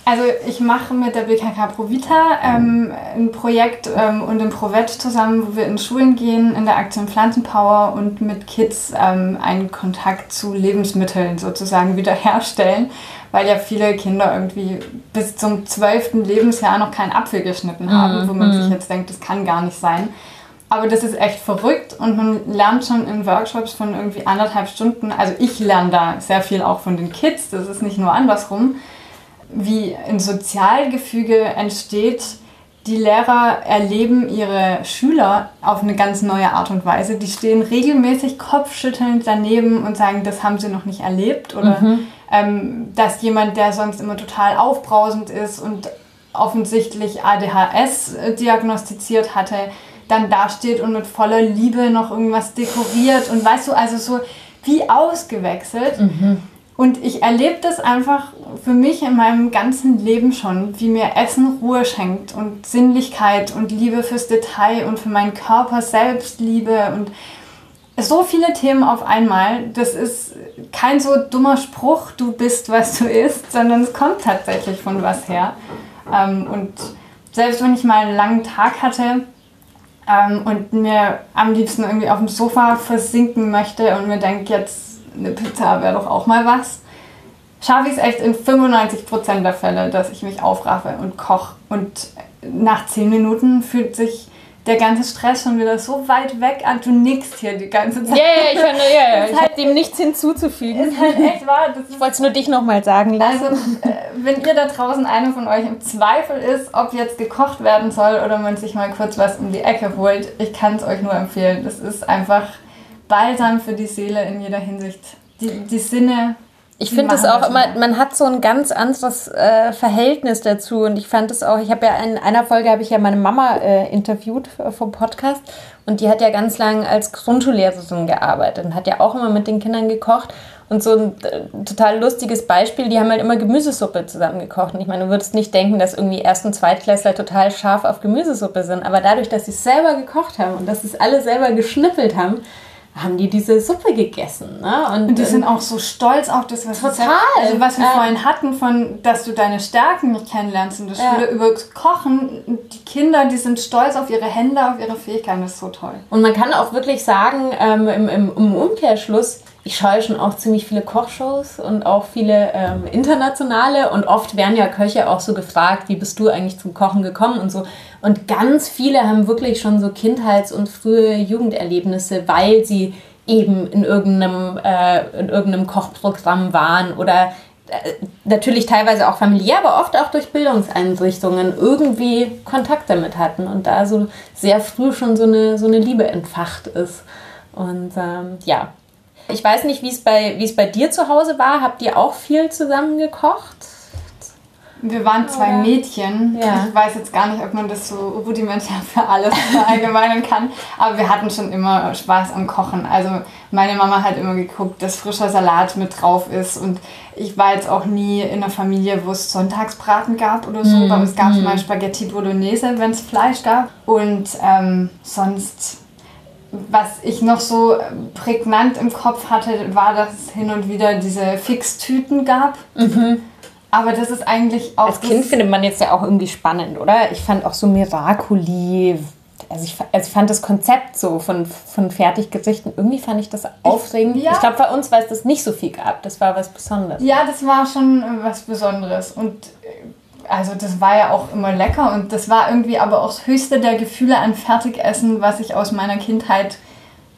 Also ich mache mit der BKK Provita ähm, ein Projekt ähm, und im Provet zusammen, wo wir in Schulen gehen, in der Aktion Pflanzenpower und mit Kids ähm, einen Kontakt zu Lebensmitteln sozusagen wiederherstellen, weil ja viele Kinder irgendwie bis zum zwölften Lebensjahr noch keinen Apfel geschnitten haben, mhm. wo man sich jetzt denkt, das kann gar nicht sein. Aber das ist echt verrückt und man lernt schon in Workshops von irgendwie anderthalb Stunden, also ich lerne da sehr viel auch von den Kids, das ist nicht nur andersrum, wie ein Sozialgefüge entsteht. Die Lehrer erleben ihre Schüler auf eine ganz neue Art und Weise. Die stehen regelmäßig kopfschüttelnd daneben und sagen, das haben sie noch nicht erlebt. Oder mhm. ähm, dass jemand, der sonst immer total aufbrausend ist und offensichtlich ADHS diagnostiziert hatte, dann dasteht und mit voller Liebe noch irgendwas dekoriert. Und weißt du, also so wie ausgewechselt. Mhm. Und ich erlebe das einfach für mich in meinem ganzen Leben schon, wie mir Essen Ruhe schenkt und Sinnlichkeit und Liebe fürs Detail und für meinen Körper Selbstliebe und so viele Themen auf einmal. Das ist kein so dummer Spruch, du bist, was du isst, sondern es kommt tatsächlich von was her. Ähm, und selbst wenn ich mal einen langen Tag hatte ähm, und mir am liebsten irgendwie auf dem Sofa versinken möchte und mir denke, jetzt eine Pizza wäre doch auch mal was. Schaffe ich es echt in 95% der Fälle, dass ich mich aufraffe und koche. Und nach 10 Minuten fühlt sich der ganze Stress schon wieder so weit weg an. Du nickst hier die ganze Zeit. Ja, yeah, ich, yeah, yeah, ich [LAUGHS] halt, habe dem nichts hinzuzufügen. Ist halt echt wahr. ich wollte es nur dich nochmal sagen lassen. Also, äh, wenn ihr da draußen einer von euch im Zweifel ist, ob jetzt gekocht werden soll oder man sich mal kurz was um die Ecke holt, ich kann es euch nur empfehlen. Das ist einfach Balsam für die Seele in jeder Hinsicht. Die, die Sinne. Ich finde es auch immer, man hat so ein ganz anderes äh, Verhältnis dazu und ich fand es auch, ich habe ja in einer Folge habe ich ja meine Mama äh, interviewt vom Podcast und die hat ja ganz lange als Grundschullehrerin gearbeitet und hat ja auch immer mit den Kindern gekocht und so ein äh, total lustiges Beispiel, die haben halt immer Gemüsesuppe zusammen gekocht. Und ich meine, du würdest nicht denken, dass irgendwie Erst- und Zweitklässler total scharf auf Gemüsesuppe sind. Aber dadurch, dass sie es selber gekocht haben und dass sie es alle selber geschnippelt haben, haben die diese Suppe gegessen. Ne? Und, und die sind auch so stolz auf das, was total. Also was wir äh, vorhin hatten, von dass du deine Stärken nicht kennenlernst in der Schule ja. über Kochen. Die Kinder, die sind stolz auf ihre Hände, auf ihre Fähigkeiten. Das ist so toll. Und man kann auch wirklich sagen, ähm, im, im, im Umkehrschluss, ich schaue schon auch ziemlich viele Kochshows und auch viele ähm, internationale und oft werden ja Köche auch so gefragt, wie bist du eigentlich zum Kochen gekommen und so. Und ganz viele haben wirklich schon so Kindheits- und frühe Jugenderlebnisse, weil sie eben in irgendeinem, äh, in irgendeinem Kochprogramm waren oder äh, natürlich teilweise auch familiär, aber oft auch durch Bildungseinrichtungen irgendwie Kontakt damit hatten und da so sehr früh schon so eine, so eine Liebe entfacht ist. Und ähm, ja, ich weiß nicht, wie es bei, wie es bei dir zu Hause war. Habt ihr auch viel zusammen gekocht? Wir waren zwei Oder? Mädchen. Ja. Ich weiß jetzt gar nicht, ob man das so rudimentär für alles [LAUGHS] verallgemeinern kann. Aber wir hatten schon immer Spaß am Kochen. Also meine Mama hat immer geguckt, dass frischer Salat mit drauf ist. Und ich war jetzt auch nie in einer Familie, wo es Sonntagsbraten gab oder so. Mm. Bei uns gab es mm. mal Spaghetti Bolognese, wenn es Fleisch gab. Und ähm, sonst was ich noch so prägnant im Kopf hatte, war, dass es hin und wieder diese Fixtüten gab. Mhm. Aber das ist eigentlich auch. Als Kind findet man jetzt ja auch irgendwie spannend, oder? Ich fand auch so Miraculi. Also ich, also ich fand das Konzept so von, von Fertiggerichten, irgendwie fand ich das aufregend. Ich, ja. ich glaube, bei uns, weil es das nicht so viel gab, das war was Besonderes. Ja, das war schon was Besonderes. Und also das war ja auch immer lecker und das war irgendwie aber auch das höchste der Gefühle an Fertigessen, was ich aus meiner Kindheit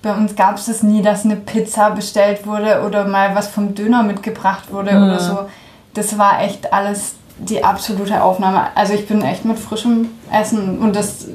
bei uns gab es das nie, dass eine Pizza bestellt wurde oder mal was vom Döner mitgebracht wurde mhm. oder so. Das war echt alles die absolute Aufnahme. Also ich bin echt mit frischem Essen und das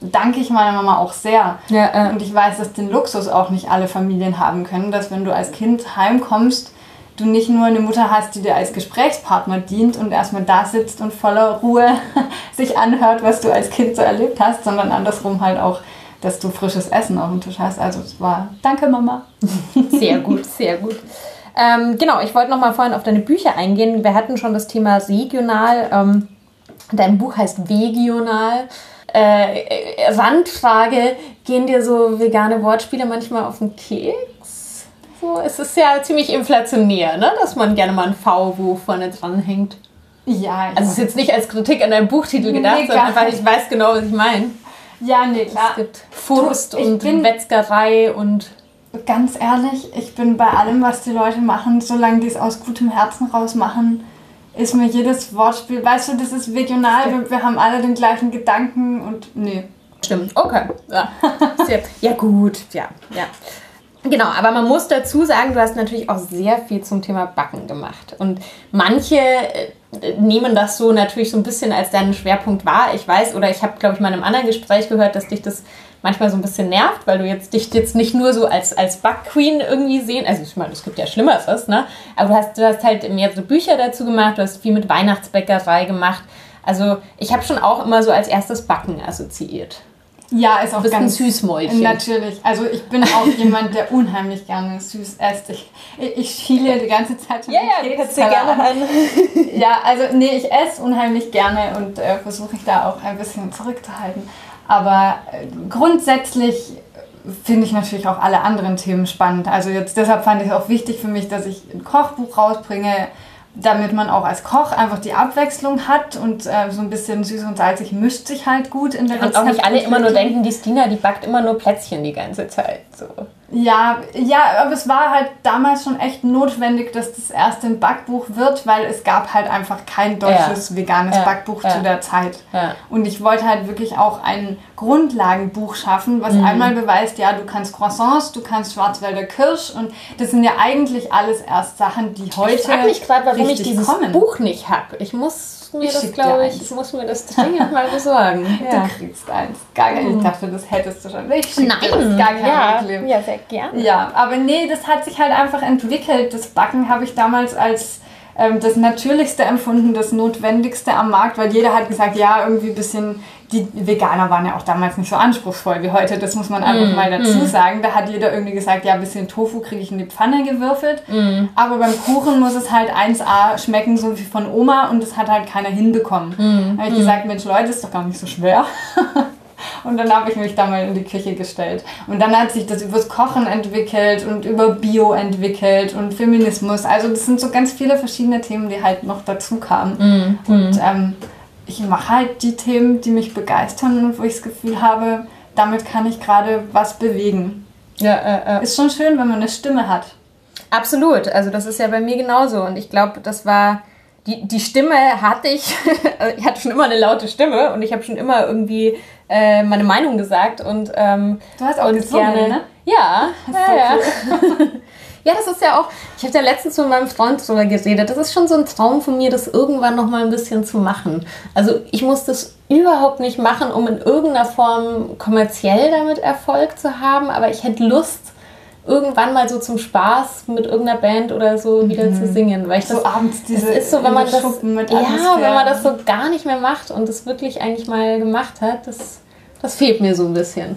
danke ich meiner Mama auch sehr. Ja, äh. Und ich weiß, dass den Luxus auch nicht alle Familien haben können, dass wenn du als Kind heimkommst, du nicht nur eine Mutter hast, die dir als Gesprächspartner dient und erstmal da sitzt und voller Ruhe [LAUGHS] sich anhört, was du als Kind so erlebt hast, sondern andersrum halt auch, dass du frisches Essen auf dem Tisch hast. Also es war, danke Mama. [LAUGHS] Sehr gut, sehr gut. Ähm, genau, ich wollte noch mal vorhin auf deine Bücher eingehen. Wir hatten schon das Thema regional. Ähm, dein Buch heißt Vegional. Äh, Randfrage, gehen dir so vegane Wortspiele manchmal auf den Keks? So, es ist ja ziemlich inflationär, ne? dass man gerne mal ein V wo vorne dran hängt. Ja, Also es ist jetzt nicht als Kritik an deinem Buchtitel gedacht, Nee, sondern einfach, nicht. ich weiß genau, was ich meine. Ja, nee, klar. Es gibt Furst ich und Wetzgerei und Ganz ehrlich, ich bin bei allem, was die Leute machen, solange die es aus gutem Herzen raus machen, ist mir jedes Wortspiel, weißt du, das ist regional, wir, wir haben alle den gleichen Gedanken und nee. Stimmt, okay. Ja, [LAUGHS] ja gut, ja, ja. Genau, aber man muss dazu sagen, du hast natürlich auch sehr viel zum Thema Backen gemacht. Und manche äh, nehmen das so natürlich so ein bisschen als deinen Schwerpunkt wahr. Ich weiß, oder ich habe, glaube ich, mal in einem anderen Gespräch gehört, dass dich das manchmal so ein bisschen nervt, weil du jetzt dich jetzt nicht nur so als, als Backqueen irgendwie sehen. Also ich meine, es gibt ja Schlimmeres, ne? Aber du hast, du hast halt mehrere Bücher dazu gemacht, du hast viel mit Weihnachtsbäckerei gemacht. Also ich habe schon auch immer so als erstes Backen assoziiert. Ja, ist auch bist ein ganz Süßmäulchen. Natürlich. Also ich bin auch [LAUGHS] jemand, der unheimlich gerne süß esst. Ich, ich schiele die ganze Zeit schon den Keksteller an. an. [LAUGHS] Ja, also nee, ich esse unheimlich gerne und äh, versuche ich da auch ein bisschen zurückzuhalten. Aber äh, grundsätzlich finde ich natürlich auch alle anderen Themen spannend. Also jetzt deshalb fand ich es auch wichtig für mich, dass ich ein Kochbuch rausbringe, damit man auch als Koch einfach die Abwechslung hat und äh, so ein bisschen süß und salzig mischt sich halt gut in der Und auch nicht alle immer nur denken, die Stina, die backt immer nur Plätzchen die ganze Zeit. So. Ja, ja, aber es war halt damals schon echt notwendig, dass das erste ein Backbuch wird, weil es gab halt einfach kein deutsches veganes Ja, Backbuch ja. zu der Zeit. Ja. Und ich wollte halt wirklich auch ein Grundlagenbuch schaffen, Mhm. was einmal beweist, ja, du kannst Croissants, du kannst Schwarzwälder Kirsch und das sind ja eigentlich alles erst Sachen, die heute Ich frage mich gerade, warum ich dieses kommen. Buch nicht habe. Ich muss mir Ich das, glaube ich, ich muss mir das dringend mal besorgen. [LAUGHS] Ja. Du kriegst eins. Gar kein, ich dachte, das hättest du schon. Ich dir das, Nein, gar kein ja, Problem. ja, sehr gerne. Ja, aber nee, das hat sich halt einfach entwickelt. Das Backen habe ich damals als ähm, das Natürlichste empfunden, das Notwendigste am Markt, weil jeder hat gesagt, ja, irgendwie ein bisschen, die Veganer waren ja auch damals nicht so anspruchsvoll wie heute, das muss man einfach mal dazu sagen. Da hat jeder irgendwie gesagt, ja, ein bisschen Tofu kriege ich in die Pfanne gewürfelt. Aber beim Kuchen muss es halt 1A schmecken, so wie von Oma und das hat halt keiner hinbekommen. Da habe ich gesagt, Mensch, Leute, ist doch gar nicht so schwer. [LAUGHS] Und dann habe ich mich da mal in die Küche gestellt. Und dann hat sich das übers Kochen entwickelt und über Bio entwickelt und Feminismus. Also das sind so ganz viele verschiedene Themen, die halt noch dazu kamen. Und ähm, ich mache halt die Themen, die mich begeistern und wo ich das Gefühl habe, damit kann ich gerade was bewegen. Ja, äh, äh. Ist schon schön, wenn man eine Stimme hat. Absolut. Also das ist ja bei mir genauso. Und ich glaube, das war die, die Stimme hatte ich. [LAUGHS] ich hatte schon immer eine laute Stimme und ich habe schon immer irgendwie äh, meine Meinung gesagt und ähm, Du hast auch gesungen, ne? Ja, ja, so ja. [LAUGHS] ja, das ist ja auch. Ich habe da letztens mit meinem Freund drüber geredet. Das ist schon so ein Traum von mir, das irgendwann noch mal ein bisschen zu machen. Also ich muss das überhaupt nicht machen, um in irgendeiner Form kommerziell damit Erfolg zu haben, aber ich hätte Lust irgendwann mal so zum Spaß mit irgendeiner Band oder so wieder zu singen, weil ich das So abends diese es ist so, wenn man das, ja, wenn man das so gar nicht mehr macht und das wirklich eigentlich mal gemacht hat, das, das fehlt mir so ein bisschen.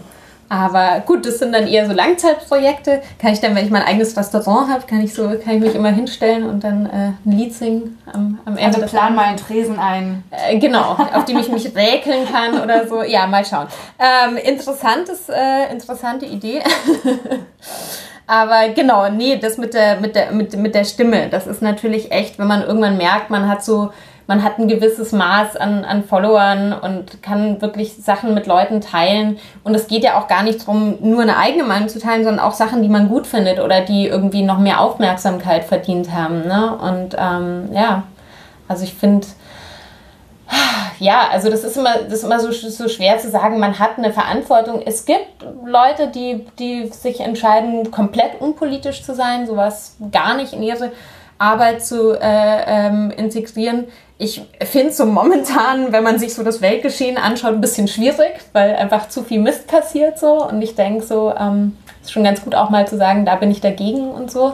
Aber gut, das sind dann eher so Langzeitprojekte. Kann ich dann, wenn ich mein eigenes Restaurant habe, kann ich so, kann ich mich immer hinstellen und dann äh, ein Lied singen am, am Ende. Also plan mal einen Tresen ein. äh, genau, auf dem ich mich [LAUGHS] räkeln kann oder so. Ja, mal schauen. Ähm, interessantes, äh, interessante Idee. [LAUGHS] Aber genau, nee, das mit der, mit, der, mit, mit der Stimme, das ist natürlich echt, wenn man irgendwann merkt, man hat so, man hat ein gewisses Maß an, an Followern und kann wirklich Sachen mit Leuten teilen. Und es geht ja auch gar nicht darum, nur eine eigene Meinung zu teilen, sondern auch Sachen, die man gut findet oder die irgendwie noch mehr Aufmerksamkeit verdient haben. Ne? Und ähm, ja, also ich finde, ja, also das ist immer, das ist immer so, so schwer zu sagen, man hat eine Verantwortung. Es gibt Leute, die, die sich entscheiden, komplett unpolitisch zu sein, sowas gar nicht in ihre Arbeit zu äh, ähm, integrieren. Ich finde es so momentan, wenn man sich so das Weltgeschehen anschaut, ein bisschen schwierig, weil einfach zu viel Mist passiert so. Und ich denke so, ähm, ist schon ganz gut auch mal zu sagen, da bin ich dagegen und so.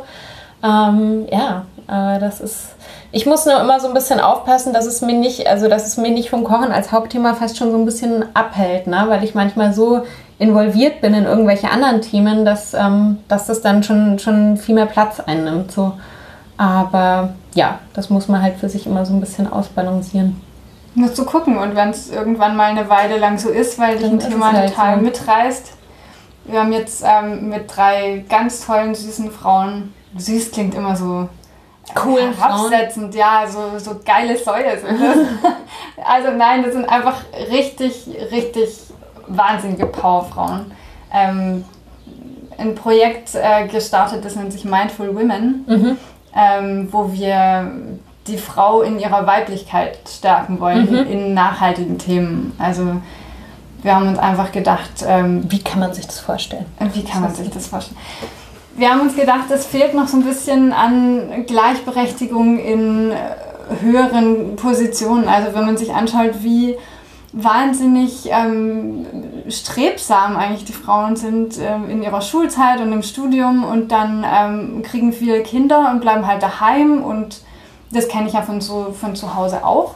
Ähm, ja, äh, das ist. Ich muss nur immer so ein bisschen aufpassen, dass es mir nicht, also dass es mir nicht vom Kochen als Hauptthema fast schon so ein bisschen abhält, ne? weil ich manchmal so involviert bin in irgendwelche anderen Themen, dass, ähm, dass das dann schon, schon viel mehr Platz einnimmt. So. Aber ja, das muss man halt für sich immer so ein bisschen ausbalancieren. Musst du gucken und wenn es irgendwann mal eine Weile lang so ist, weil dich ein Thema halt total so. mitreißt. Wir haben jetzt ähm, mit drei ganz tollen, süßen Frauen, süß klingt immer so cool herabsetzend, ja, so, so geile Säue sind das. [LAUGHS] also nein, das sind einfach richtig, richtig wahnsinnige Powerfrauen. Ähm, ein Projekt äh, gestartet, das nennt sich Mindful Women, mhm. Ähm, wo wir die Frau in ihrer Weiblichkeit stärken wollen mhm. in nachhaltigen Themen. Also wir haben uns einfach gedacht, ähm, wie kann man sich das vorstellen? Wie kann man sich das vorstellen? Wir haben uns gedacht, es fehlt noch so ein bisschen an Gleichberechtigung in höheren Positionen. Also wenn man sich anschaut, wie wahnsinnig ähm, strebsam eigentlich die Frauen sind ähm, in ihrer Schulzeit und im Studium und dann ähm, kriegen viele Kinder und bleiben halt daheim und das kenne ich ja von, so, von zu Hause auch.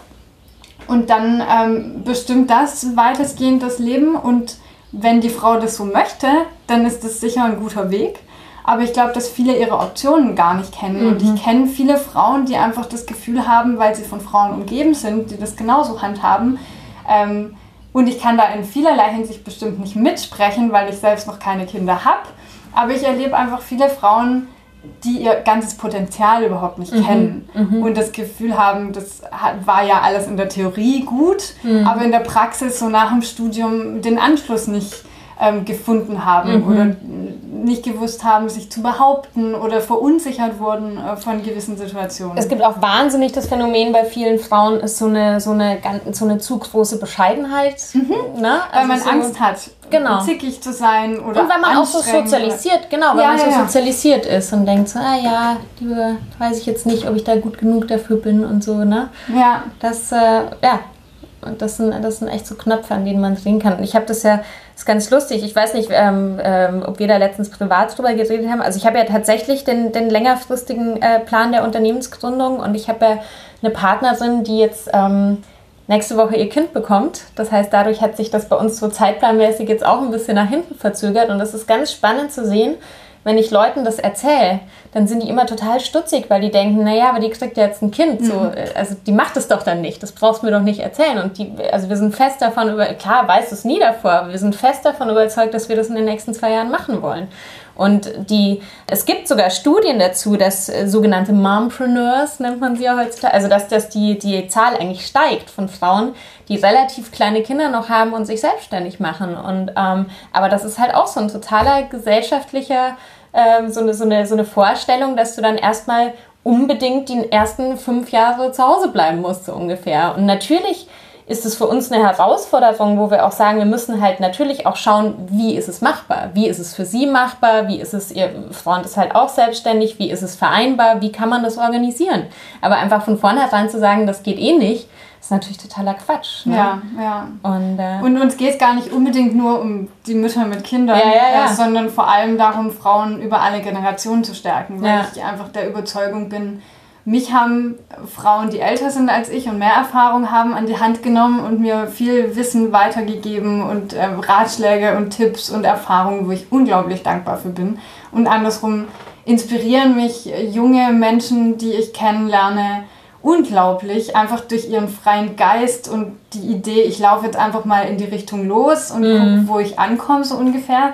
Und dann ähm, bestimmt das weitestgehend das Leben und wenn die Frau das so möchte, dann ist das sicher ein guter Weg. Aber ich glaube, dass viele ihre Optionen gar nicht kennen. Mhm. Und ich mhm. kenne viele Frauen, die einfach das Gefühl haben, weil sie von Frauen umgeben sind, die das genauso handhaben. Ähm, und ich kann da in vielerlei Hinsicht bestimmt nicht mitsprechen, weil ich selbst noch keine Kinder habe. Aber ich erlebe einfach viele Frauen, die ihr ganzes Potenzial überhaupt nicht mhm. kennen mhm. und das Gefühl haben, das war ja alles in der Theorie gut, mhm. aber in der Praxis so nach dem Studium den Anschluss nicht ähm, gefunden haben mhm. oder nicht gewusst haben, sich zu behaupten oder verunsichert wurden äh, von gewissen Situationen. Es gibt auch wahnsinnig das Phänomen bei vielen Frauen, ist so eine, so eine, so eine zu große Bescheidenheit. Mhm. Ne? Also weil man so Angst hat, genau. zickig zu sein oder Und weil man auch so sozialisiert, genau, weil ja, man so ja. sozialisiert ist und denkt so, ah ja, liebe, weiß ich jetzt nicht, ob ich da gut genug dafür bin und so, ne? Ja. Das, äh, ja, das sind, das sind echt so Knöpfe, an denen man drehen kann. Und ich habe das ja ist ganz lustig. Ich weiß nicht, ähm, ähm, ob wir da letztens privat drüber geredet haben. Also ich habe ja tatsächlich den, den längerfristigen äh, Plan der Unternehmensgründung und ich habe ja eine Partnerin, die jetzt ähm, nächste Woche ihr Kind bekommt. Das heißt, dadurch hat sich das bei uns so zeitplanmäßig jetzt auch ein bisschen nach hinten verzögert und es ist ganz spannend zu sehen, wenn ich Leuten das erzähle, dann sind die immer total stutzig, weil die denken, naja, aber die kriegt ja jetzt ein Kind. So, mhm. Äh, also die macht es doch dann nicht. Das brauchst du mir doch nicht erzählen. Und die, also wir sind fest davon über, klar, weißt du es nie davor, aber wir sind fest davon überzeugt, dass wir das in den nächsten zwei Jahren machen wollen. Und die, es gibt sogar Studien dazu, dass äh, sogenannte Mompreneurs, nennt man sie ja heutzutage, also dass, dass die, die Zahl eigentlich steigt von Frauen, die relativ kleine Kinder noch haben und sich selbstständig machen. Und, ähm, aber das ist halt auch so ein totaler gesellschaftlicher, ähm, so, eine, so, eine, so eine Vorstellung, dass du dann erstmal unbedingt die ersten fünf Jahre zu Hause bleiben musst, so ungefähr. Und natürlich ist es für uns eine Herausforderung, wo wir auch sagen, wir müssen halt natürlich auch schauen, wie ist es machbar? Wie ist es für Sie machbar? Wie ist es, Ihr Freund ist halt auch selbstständig? Wie ist es vereinbar? Wie kann man das organisieren? Aber einfach von vornherein zu sagen, das geht eh nicht, ist natürlich totaler Quatsch. Ne? Ja, ja. Und, äh, und uns geht es gar nicht unbedingt nur um die Mütter mit Kindern, ja, ja, ja. Äh, sondern vor allem darum, Frauen über alle Generationen zu stärken, weil ich einfach der Überzeugung bin, mich haben Frauen, die älter sind als ich und mehr Erfahrung haben, an die Hand genommen und mir viel Wissen weitergegeben und äh, Ratschläge und Tipps und Erfahrungen, wo ich unglaublich dankbar für bin. Und andersrum inspirieren mich junge Menschen, die ich kennenlerne, unglaublich, einfach durch ihren freien Geist und die Idee, ich laufe jetzt einfach mal in die Richtung los und mhm. gucke, wo ich ankomme, so ungefähr.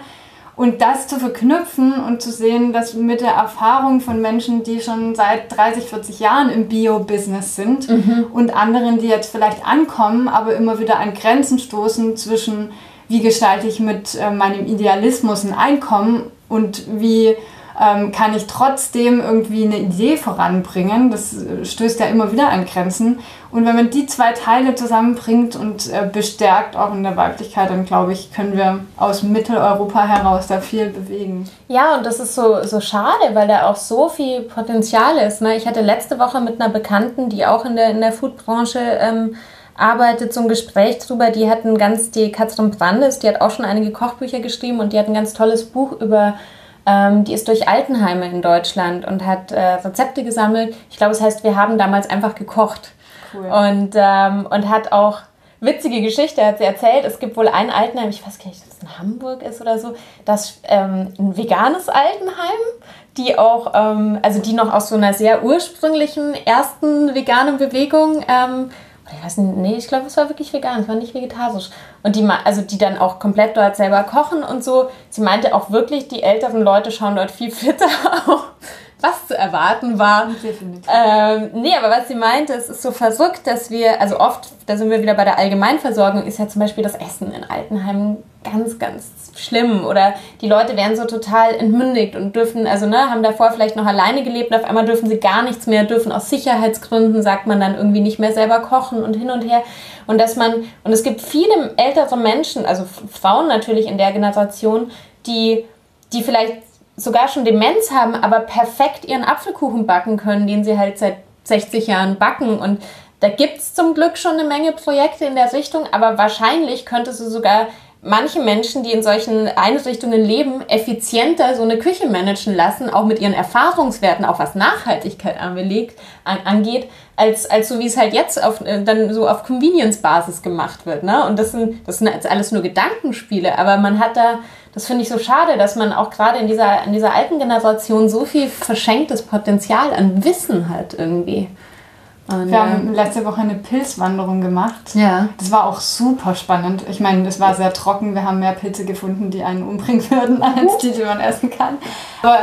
Und das zu verknüpfen und zu sehen, dass mit der Erfahrung von Menschen, die schon seit 30, 40 Jahren im Bio-Business sind mhm. und anderen, die jetzt vielleicht ankommen, aber immer wieder an Grenzen stoßen zwischen, wie gestalte ich mit äh, meinem Idealismus ein Einkommen und wie ähm, kann ich trotzdem irgendwie eine Idee voranbringen. Das äh, stößt ja immer wieder an Grenzen. Und wenn man die zwei Teile zusammenbringt und äh, bestärkt auch in der Weiblichkeit, dann glaube ich, können wir aus Mitteleuropa heraus da viel bewegen. Ja, und das ist so, so schade, weil da auch so viel Potenzial ist. Ne? Ich hatte letzte Woche mit einer Bekannten, die auch in der, in der Foodbranche ähm, arbeitet, so ein Gespräch drüber. Die hat ein ganz, die Katrin Brandes, die hat auch schon einige Kochbücher geschrieben und die hat ein ganz tolles Buch über ähm, die ist durch Altenheime in Deutschland und hat äh, Rezepte gesammelt. Ich glaube, es das heißt, wir haben damals einfach gekocht. Cool. Und, ähm, und hat auch witzige Geschichte, hat sie erzählt. Es gibt wohl ein Altenheim, ich weiß gar nicht, ob es in Hamburg ist oder so, das ähm, ein veganes Altenheim, die auch, ähm, also die noch aus so einer sehr ursprünglichen ersten veganen Bewegung ähm, ich weiß nicht, nee, ich glaube, es war wirklich vegan, es war nicht vegetarisch. Und die, also die dann auch komplett dort selber kochen und so. Sie meinte auch wirklich, die älteren Leute schauen dort viel fitter [LAUGHS] aus. Was, zu erwarten war. Ähm, nee, aber was sie meinte, es ist so verrückt, dass wir, also oft, da sind wir wieder bei der Allgemeinversorgung, ist ja zum Beispiel das Essen in Altenheimen ganz, ganz schlimm. Oder die Leute werden so total entmündigt und dürfen, also ne, haben davor vielleicht noch alleine gelebt und auf einmal dürfen sie gar nichts mehr, dürfen aus Sicherheitsgründen, sagt man dann irgendwie nicht mehr selber kochen und hin und her. Und dass man, und es gibt viele ältere Menschen, also Frauen natürlich in der Generation, die, die vielleicht sogar schon Demenz haben, aber perfekt ihren Apfelkuchen backen können, den sie halt seit 60 Jahren backen. Und da gibt es zum Glück schon eine Menge Projekte in der Richtung, aber wahrscheinlich könntest du sogar manche Menschen, die in solchen Einrichtungen leben, effizienter so eine Küche managen lassen, auch mit ihren Erfahrungswerten, auch was Nachhaltigkeit anbelegt, an, angeht, als, als so wie es halt jetzt auf, äh, dann so auf Convenience-Basis gemacht wird. Ne? Und das sind, das sind jetzt alles nur Gedankenspiele, aber man hat da, das finde ich so schade, dass man auch gerade in dieser, in dieser alten Generation so viel verschenktes Potenzial an Wissen hat irgendwie. Und, wir haben letzte Woche eine Pilzwanderung gemacht. Ja. Das war auch super spannend. Ich meine, es war sehr trocken. Wir haben mehr Pilze gefunden, die einen umbringen [LAUGHS] würden, als die, die man essen kann. Aber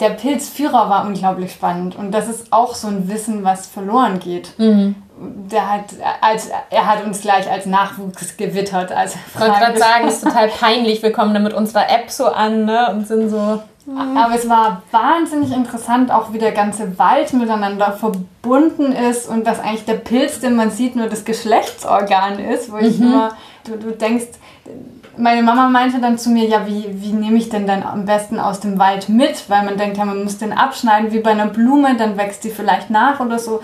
der Pilzführer war unglaublich spannend. Und das ist auch so ein Wissen, was verloren geht. Mhm. Der hat, als, er hat uns gleich als Nachwuchs gewittert. Also ich wollte gerade sagen, es ist total peinlich. Wir kommen da mit unserer App so an ne, und sind so. Aber es war wahnsinnig interessant, auch wie der ganze Wald miteinander verbunden ist und dass eigentlich der Pilz, den man sieht, nur das Geschlechtsorgan ist, wo mhm. ich nur, du, du denkst, meine Mama meinte dann zu mir, ja, wie, wie nehme ich denn dann am besten aus dem Wald mit? Weil man denkt, ja, man muss den abschneiden wie bei einer Blume, dann wächst die vielleicht nach oder so.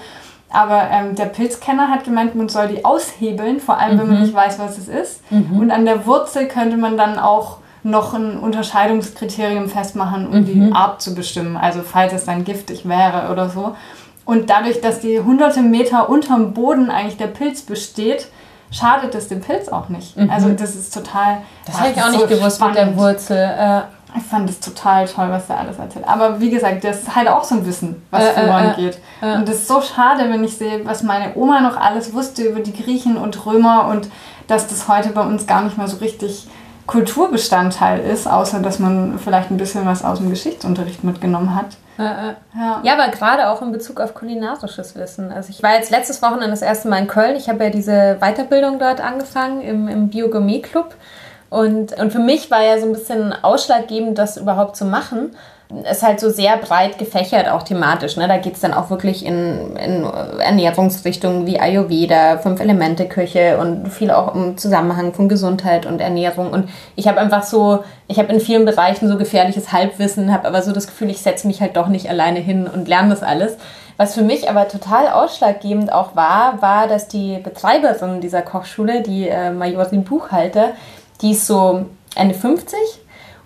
Aber ähm, der Pilzkenner hat gemeint, man soll die aushebeln, vor allem mhm. wenn man mhm. nicht weiß, was es ist. Mhm. Und an der Wurzel könnte man dann auch noch ein Unterscheidungskriterium festmachen, um mhm. die Art zu bestimmen. Also falls es dann giftig wäre oder so. Und dadurch, dass die hunderte Meter unterm Boden eigentlich der Pilz besteht, schadet es dem Pilz auch nicht. Mhm. Also das ist total. Das habe ich auch nicht so gewusst spannend. mit der Wurzel. Äh. Ich fand es total toll, was er alles erzählt. Aber wie gesagt, das ist halt auch so ein Wissen, was äh, äh verloren äh, geht. Äh. Und das ist so schade, wenn ich sehe, was meine Oma noch alles wusste über die Griechen und Römer und dass das heute bei uns gar nicht mehr so richtig Kulturbestandteil ist, außer dass man vielleicht ein bisschen was aus dem Geschichtsunterricht mitgenommen hat. Ja, ja aber gerade auch in Bezug auf kulinarisches Wissen. Also ich war jetzt letztes Wochenende das erste Mal in Köln. Ich habe ja diese Weiterbildung dort angefangen im, im Biogourmet-Club. Und, und für mich war ja so ein bisschen ausschlaggebend, das überhaupt zu machen ist halt so sehr breit gefächert, auch thematisch. Ne? Da geht es dann auch wirklich in, in Ernährungsrichtungen wie Ayurveda, Fünf-Elemente-Küche und viel auch im Zusammenhang von Gesundheit und Ernährung. Und ich habe einfach so, ich habe in vielen Bereichen so gefährliches Halbwissen, habe aber so das Gefühl, ich setze mich halt doch nicht alleine hin und lerne das alles. Was für mich aber total ausschlaggebend auch war, war, dass die Betreiberin dieser Kochschule, die äh, Majorin Buchhalter, die ist so Ende 50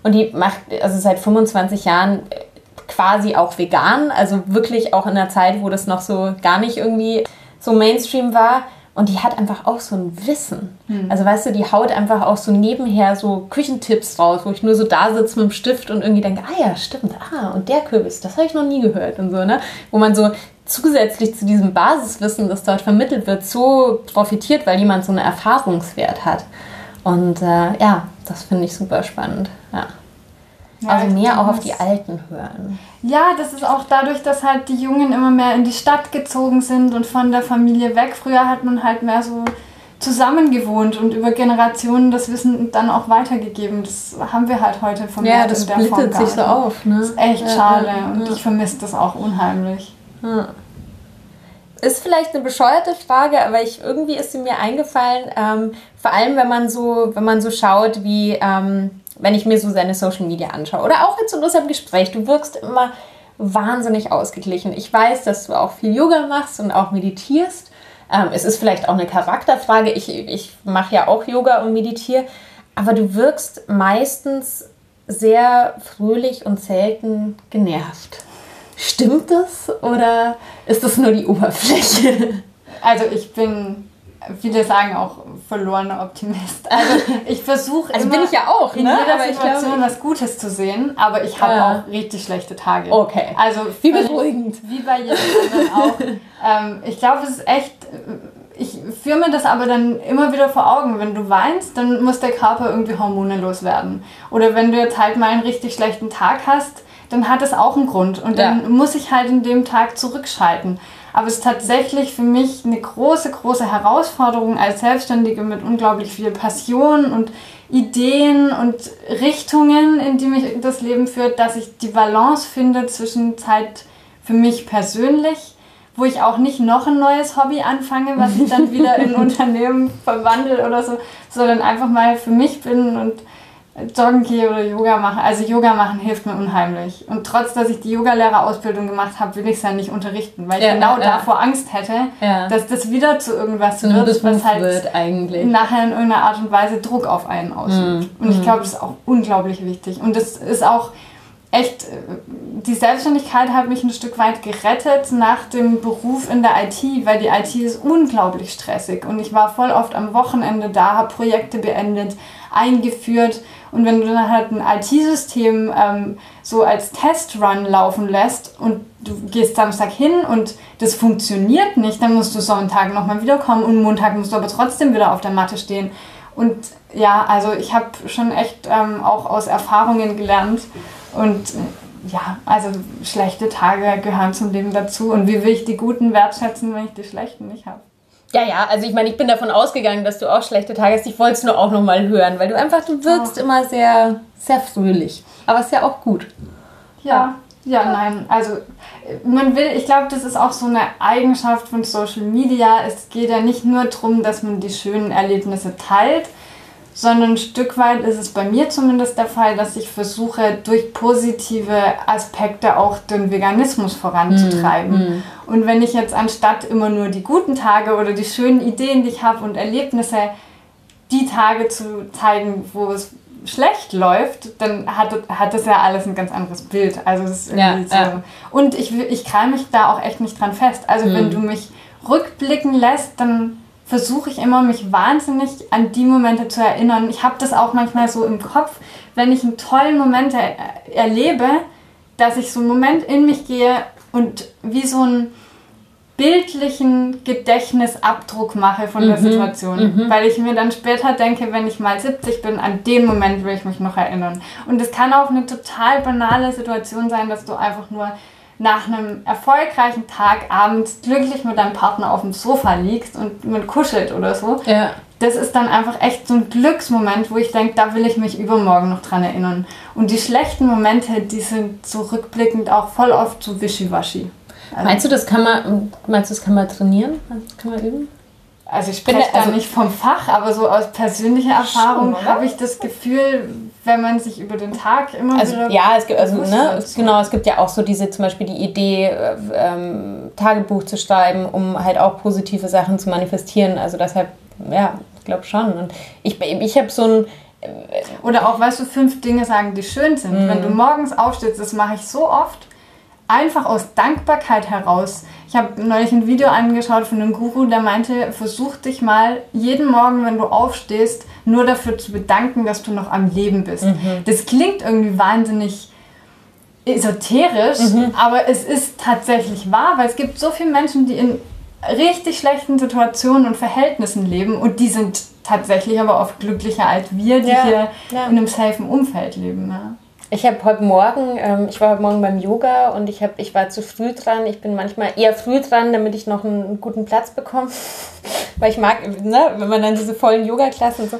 und die macht also seit 25 Jahren quasi auch vegan, also wirklich auch in einer Zeit, wo das noch so gar nicht irgendwie so Mainstream war. Und die hat einfach auch so ein Wissen. Hm. Also weißt du, die haut einfach auch so nebenher so Küchentipps raus, wo ich nur so da sitze mit dem Stift und irgendwie denke, ah ja, stimmt, ah, und der Kürbis, das habe ich noch nie gehört und so, ne? Wo man so zusätzlich zu diesem Basiswissen, das dort vermittelt wird, so profitiert, weil jemand so einen Erfahrungswert hat. Und äh, ja, das finde ich super spannend. Ja. Ja, also mehr auch auf die Alten hören. Ja, das ist auch dadurch, dass halt die Jungen immer mehr in die Stadt gezogen sind und von der Familie weg. Früher hat man halt mehr so zusammengewohnt und über Generationen das Wissen dann auch weitergegeben. Das haben wir halt heute von Ja, das splittet sich so auf. Ne? Das ist echt ja, schade ja, und ich vermisse das auch unheimlich. Ist vielleicht eine bescheuerte Frage, aber ich, irgendwie ist sie mir eingefallen, ähm, vor allem wenn man so, wenn man so schaut, wie ähm, wenn ich mir so seine Social Media anschaue oder auch jetzt in unserem Gespräch, du wirkst immer wahnsinnig ausgeglichen. Ich weiß, dass du auch viel Yoga machst und auch meditierst. Ähm, es ist vielleicht auch eine Charakterfrage. Ich, ich mache ja auch Yoga und meditiere, aber du wirkst meistens sehr fröhlich und selten genervt. Stimmt das oder ist das nur die Oberfläche? Also ich bin, viele sagen auch verlorener Optimist. Also ich versuche also bin ich ja auch, in ne? jeder aber Situation was Gutes zu sehen, aber ich habe ja. auch richtig schlechte Tage. Okay. Also wie beruhigend. Wie bei jedem anderen auch. ähm, ich glaube, es ist echt ich führe mir das aber dann immer wieder vor Augen. Wenn du weinst, dann muss der Körper irgendwie Hormone loswerden. Oder wenn du jetzt halt mal einen richtig schlechten Tag hast, dann hat es auch einen Grund. Und dann ja. muss ich halt in dem Tag zurückschalten. Aber es ist tatsächlich für mich eine große, große Herausforderung als Selbstständige mit unglaublich viel Passion und Ideen und Richtungen, in die mich das Leben führt, dass ich die Balance finde zwischen Zeit für mich persönlich, wo ich auch nicht noch ein neues Hobby anfange, was ich dann wieder in [LAUGHS] Unternehmen verwandle oder so, sondern einfach mal für mich bin und joggen gehe oder Yoga mache. Also Yoga machen hilft mir unheimlich. Und trotz, dass ich die Yogalehrerausbildung gemacht habe, will ich es ja nicht unterrichten, weil ich ja, genau ja. davor Angst hätte, ja. dass das wieder zu irgendwas so wird, was halt wird eigentlich. nachher in irgendeiner Art und Weise Druck auf einen ausübt. Mm. Und ich mhm. glaube, das ist auch unglaublich wichtig. Und das ist auch echt, äh, die Selbstständigkeit hat mich ein Stück weit gerettet nach dem Beruf in der IT, weil die IT ist unglaublich stressig und ich war voll oft am Wochenende da, habe Projekte beendet, eingeführt und wenn du dann halt ein IT-System ähm, so als Testrun laufen lässt und du gehst Samstag hin und das funktioniert nicht, dann musst du Sonntag nochmal wiederkommen und Montag musst du aber trotzdem wieder auf der Matte stehen. Und ja, also ich habe schon echt ähm, auch aus Erfahrungen gelernt, und ja, also schlechte Tage gehören zum Leben dazu. Und wie will ich die guten wertschätzen, wenn ich die schlechten nicht habe? Ja, ja, also ich meine, ich bin davon ausgegangen, dass du auch schlechte Tage hast. Ich wollte es nur auch nochmal hören, weil du einfach, du wirkst oh. immer sehr, sehr fröhlich. Aber ist ja auch gut. Ja, ja, ja, nein. Also man will, ich glaube, das ist auch so eine Eigenschaft von Social Media. Es geht ja nicht nur darum, dass man die schönen Erlebnisse teilt, sondern ein Stück weit ist es bei mir zumindest der Fall, dass ich versuche, durch positive Aspekte auch den Veganismus voranzutreiben. Mm, Und wenn ich jetzt anstatt immer nur die guten Tage oder die schönen Ideen, die ich habe und Erlebnisse, die Tage zu zeigen, wo es schlecht läuft, dann hat, hat das ja alles ein ganz anderes Bild. Also es ist ja, so. Ja. Und ich, ich krall mich da auch echt nicht dran fest. Also mm. wenn du mich rückblicken lässt, dann versuche ich immer, mich wahnsinnig an die Momente zu erinnern. Ich habe das auch manchmal so im Kopf, wenn ich einen tollen Moment er erlebe, dass ich so einen Moment in mich gehe und wie so einen bildlichen Gedächtnisabdruck mache von mhm. der Situation. Mhm. Weil ich mir dann später denke, wenn ich mal 70 bin, an den Moment will ich mich noch erinnern. Und es kann auch eine total banale Situation sein, dass du einfach nur nach einem erfolgreichen Tag abends glücklich mit deinem Partner auf dem Sofa liegst und man kuschelt oder so. Ja. Das ist dann einfach echt so ein Glücksmoment, wo ich denke, da will ich mich übermorgen noch dran erinnern. Und die schlechten Momente, die sind zurückblickend auch voll oft so wischiwaschi. Also meinst du, das kann man, meinst du, das kann man trainieren? Das kann man üben? Also ich spreche da also nicht vom Fach, aber so aus persönlicher Erfahrung habe ich das Gefühl, wenn man sich über den Tag immer also, wieder ja es gibt also ne, genau es gibt ja auch so diese zum Beispiel die Idee äh, ähm, Tagebuch zu schreiben um halt auch positive Sachen zu manifestieren also deshalb ja ich glaube schon und ich ich habe so ein äh, oder auch weißt du fünf Dinge sagen die schön sind mhm. wenn du morgens aufstehst das mache ich so oft einfach aus Dankbarkeit heraus. Ich habe neulich ein Video angeschaut von einem Guru, der meinte, versuch dich mal jeden Morgen, wenn du aufstehst, nur dafür zu bedanken, dass du noch am Leben bist. Mhm. Das klingt irgendwie wahnsinnig esoterisch, mhm. aber es ist tatsächlich wahr, weil es gibt so viele Menschen, die in richtig schlechten Situationen und Verhältnissen leben und die sind tatsächlich aber oft glücklicher als wir, die ja, hier ja. in einem safen Umfeld leben. Ja. Ich habe heute Morgen, ähm, ich war heute Morgen beim Yoga und ich, hab, ich war zu früh dran. Ich bin manchmal eher früh dran, damit ich noch einen guten Platz bekomme. [LAUGHS] Weil ich mag, ne, wenn man dann diese vollen Yoga-Klassen so.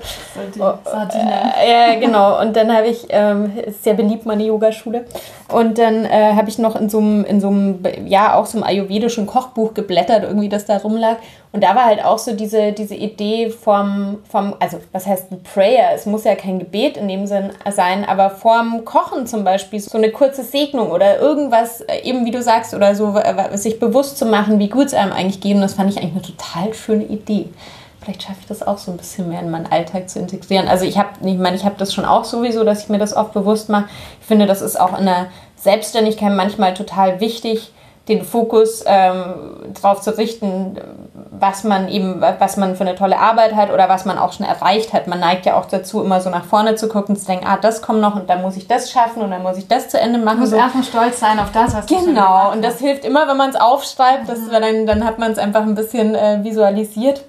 Oh, äh, ja, genau. Und dann habe ich, ähm, ist sehr beliebt, meine Yogaschule. Und dann äh, habe ich noch in so einem, in so einem, ja, auch so einem ayurvedischen Kochbuch geblättert, irgendwie, das da rumlag. Und da war halt auch so diese, diese Idee vom, vom, also was heißt ein Prayer? Es muss ja kein Gebet in dem Sinn sein, aber vorm Kochen zum Beispiel so eine kurze Segnung oder irgendwas, äh, eben wie du sagst, oder so, sich bewusst zu machen, wie gut es einem eigentlich geht. Und das fand ich eigentlich eine total schöne Idee. Vielleicht schaffe ich das auch so ein bisschen mehr in meinen Alltag zu integrieren. Also ich habe, ich meine, ich habe das schon auch sowieso, dass ich mir das oft bewusst mache. Ich finde, das ist auch in der Selbstständigkeit manchmal total wichtig, den Fokus ähm, darauf zu richten, was man eben, was man für eine tolle Arbeit hat oder was man auch schon erreicht hat. Man neigt ja auch dazu, immer so nach vorne zu gucken, zu denken, ah, das kommt noch und dann muss ich das schaffen und dann muss ich das zu Ende machen. Du musst so. erstmal stolz sein auf das, was genau. du Genau, und das hilft immer, wenn man es aufschreibt, mhm. dann, dann hat man es einfach ein bisschen äh, visualisiert.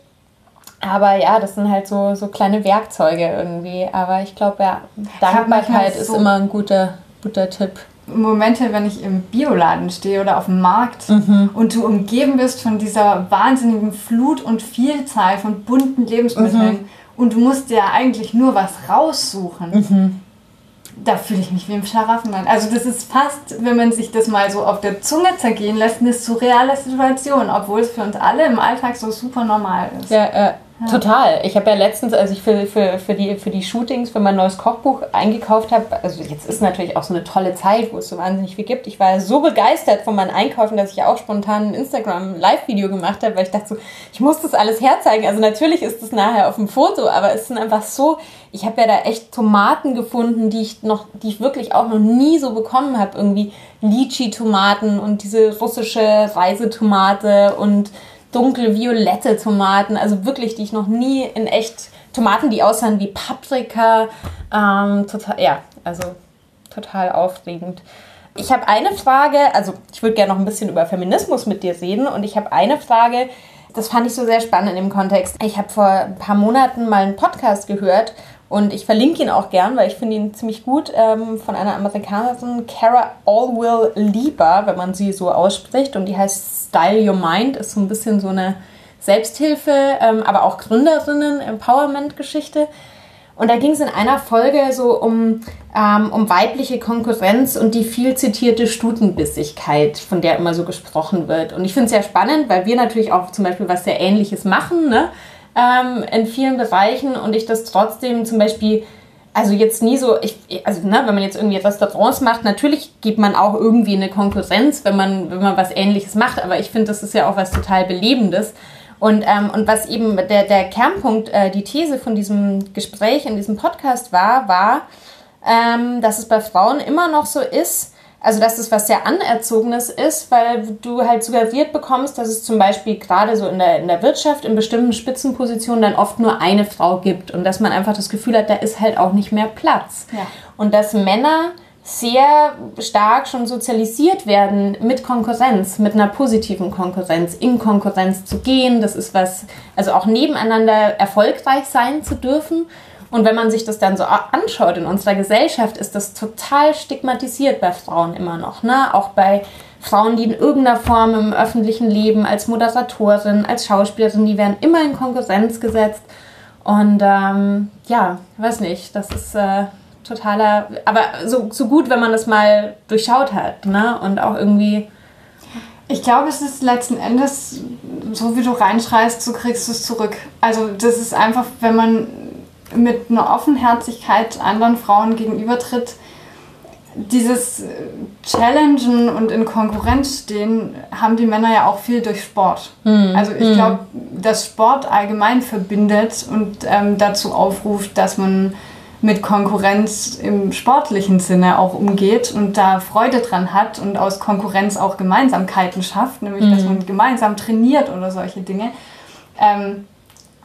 Aber ja, das sind halt so, so kleine Werkzeuge irgendwie. Aber ich glaube, ja, Dankbarkeit so ist immer ein guter, guter Tipp Momente, wenn ich im Bioladen stehe oder auf dem Markt Mhm. und du umgeben bist von dieser wahnsinnigen Flut und Vielzahl von bunten Lebensmitteln Mhm. und du musst dir eigentlich nur was raussuchen. Mhm. Da fühle ich mich wie im Schlaraffenland. Also das ist fast, wenn man sich das mal so auf der Zunge zergehen lässt, eine surreale Situation, obwohl es für uns alle im Alltag so super normal ist. Ja, äh, total. Ich habe ja letztens, als ich für, für, für, die, für die Shootings für mein neues Kochbuch eingekauft habe, also jetzt ist natürlich auch so eine tolle Zeit, wo es so wahnsinnig viel gibt. Ich war so begeistert von meinen Einkaufen, dass ich auch spontan ein Instagram-Live-Video gemacht habe, weil ich dachte so, ich muss das alles herzeigen. Also natürlich ist es nachher auf dem Foto, aber es sind einfach so, ich habe ja da echt Tomaten gefunden, die ich noch, die ich wirklich auch noch nie so bekommen habe. Irgendwie Lychee-Tomaten und diese russische Reisetomate und dunkelviolette Tomaten, also wirklich, die ich noch nie in echt, Tomaten, die aussahen wie Paprika, ähm, total, ja, also total aufregend. Ich habe eine Frage, also ich würde gerne noch ein bisschen über Feminismus mit dir reden und ich habe eine Frage, das fand ich so sehr spannend dem Kontext. Ich habe vor ein paar Monaten mal einen Podcast gehört und ich verlinke ihn auch gern, weil ich finde ihn ziemlich gut, ähm, von einer Amerikanerin, Cara Alwill Lieber, wenn man sie so ausspricht. Und die heißt Style Your Mind, ist so ein bisschen so eine Selbsthilfe, ähm, aber auch Gründerinnen-Empowerment-Geschichte. Und da ging es in einer Folge so um, ähm, um weibliche Konkurrenz und die viel zitierte Stutenbissigkeit, von der immer so gesprochen wird. Und ich finde es sehr spannend, weil wir natürlich auch zum Beispiel was sehr Ähnliches machen, ne? Ähm, in vielen Bereichen und ich das trotzdem zum Beispiel, also jetzt nie so, ich, also ne, wenn man jetzt irgendwie Restaurants macht, natürlich gibt man auch irgendwie eine Konkurrenz, wenn man, wenn man was ähnliches macht, aber ich finde, das ist ja auch was total Belebendes. Und, ähm, und was eben der, der Kernpunkt, äh, die These von diesem Gespräch in diesem Podcast war, war, ähm, dass es bei Frauen immer noch so ist, also dass es was sehr Anerzogenes ist, weil du halt suggeriert bekommst, dass es zum Beispiel gerade so in der, in der Wirtschaft in bestimmten Spitzenpositionen dann oft nur eine Frau gibt und dass man einfach das Gefühl hat, da ist halt auch nicht mehr Platz. Ja. Und dass Männer sehr stark schon sozialisiert werden mit Konkurrenz, mit einer positiven Konkurrenz, in Konkurrenz zu gehen. Das ist was, also auch nebeneinander erfolgreich sein zu dürfen. Und wenn man sich das dann so anschaut in unserer Gesellschaft, ist das total stigmatisiert bei Frauen immer noch. Ne? Auch bei Frauen, die in irgendeiner Form im öffentlichen Leben als Moderatorin, als Schauspielerin, die werden immer in Konkurrenz gesetzt. Und ähm, ja, weiß nicht, das ist äh, totaler, aber so, so gut, wenn man das mal durchschaut hat. Ne? Und auch irgendwie. Ich glaube, es ist letzten Endes, so wie du reinschreist, so kriegst du es zurück. Also das ist einfach, wenn man mit einer Offenherzigkeit anderen Frauen gegenübertritt, dieses Challengen und in Konkurrenz stehen, haben die Männer ja auch viel durch Sport. Also ich glaube, dass Sport allgemein verbindet und ähm, dazu aufruft, dass man mit Konkurrenz im sportlichen Sinne auch umgeht und da Freude dran hat und aus Konkurrenz auch Gemeinsamkeiten schafft, nämlich dass man gemeinsam trainiert oder solche Dinge. Ähm,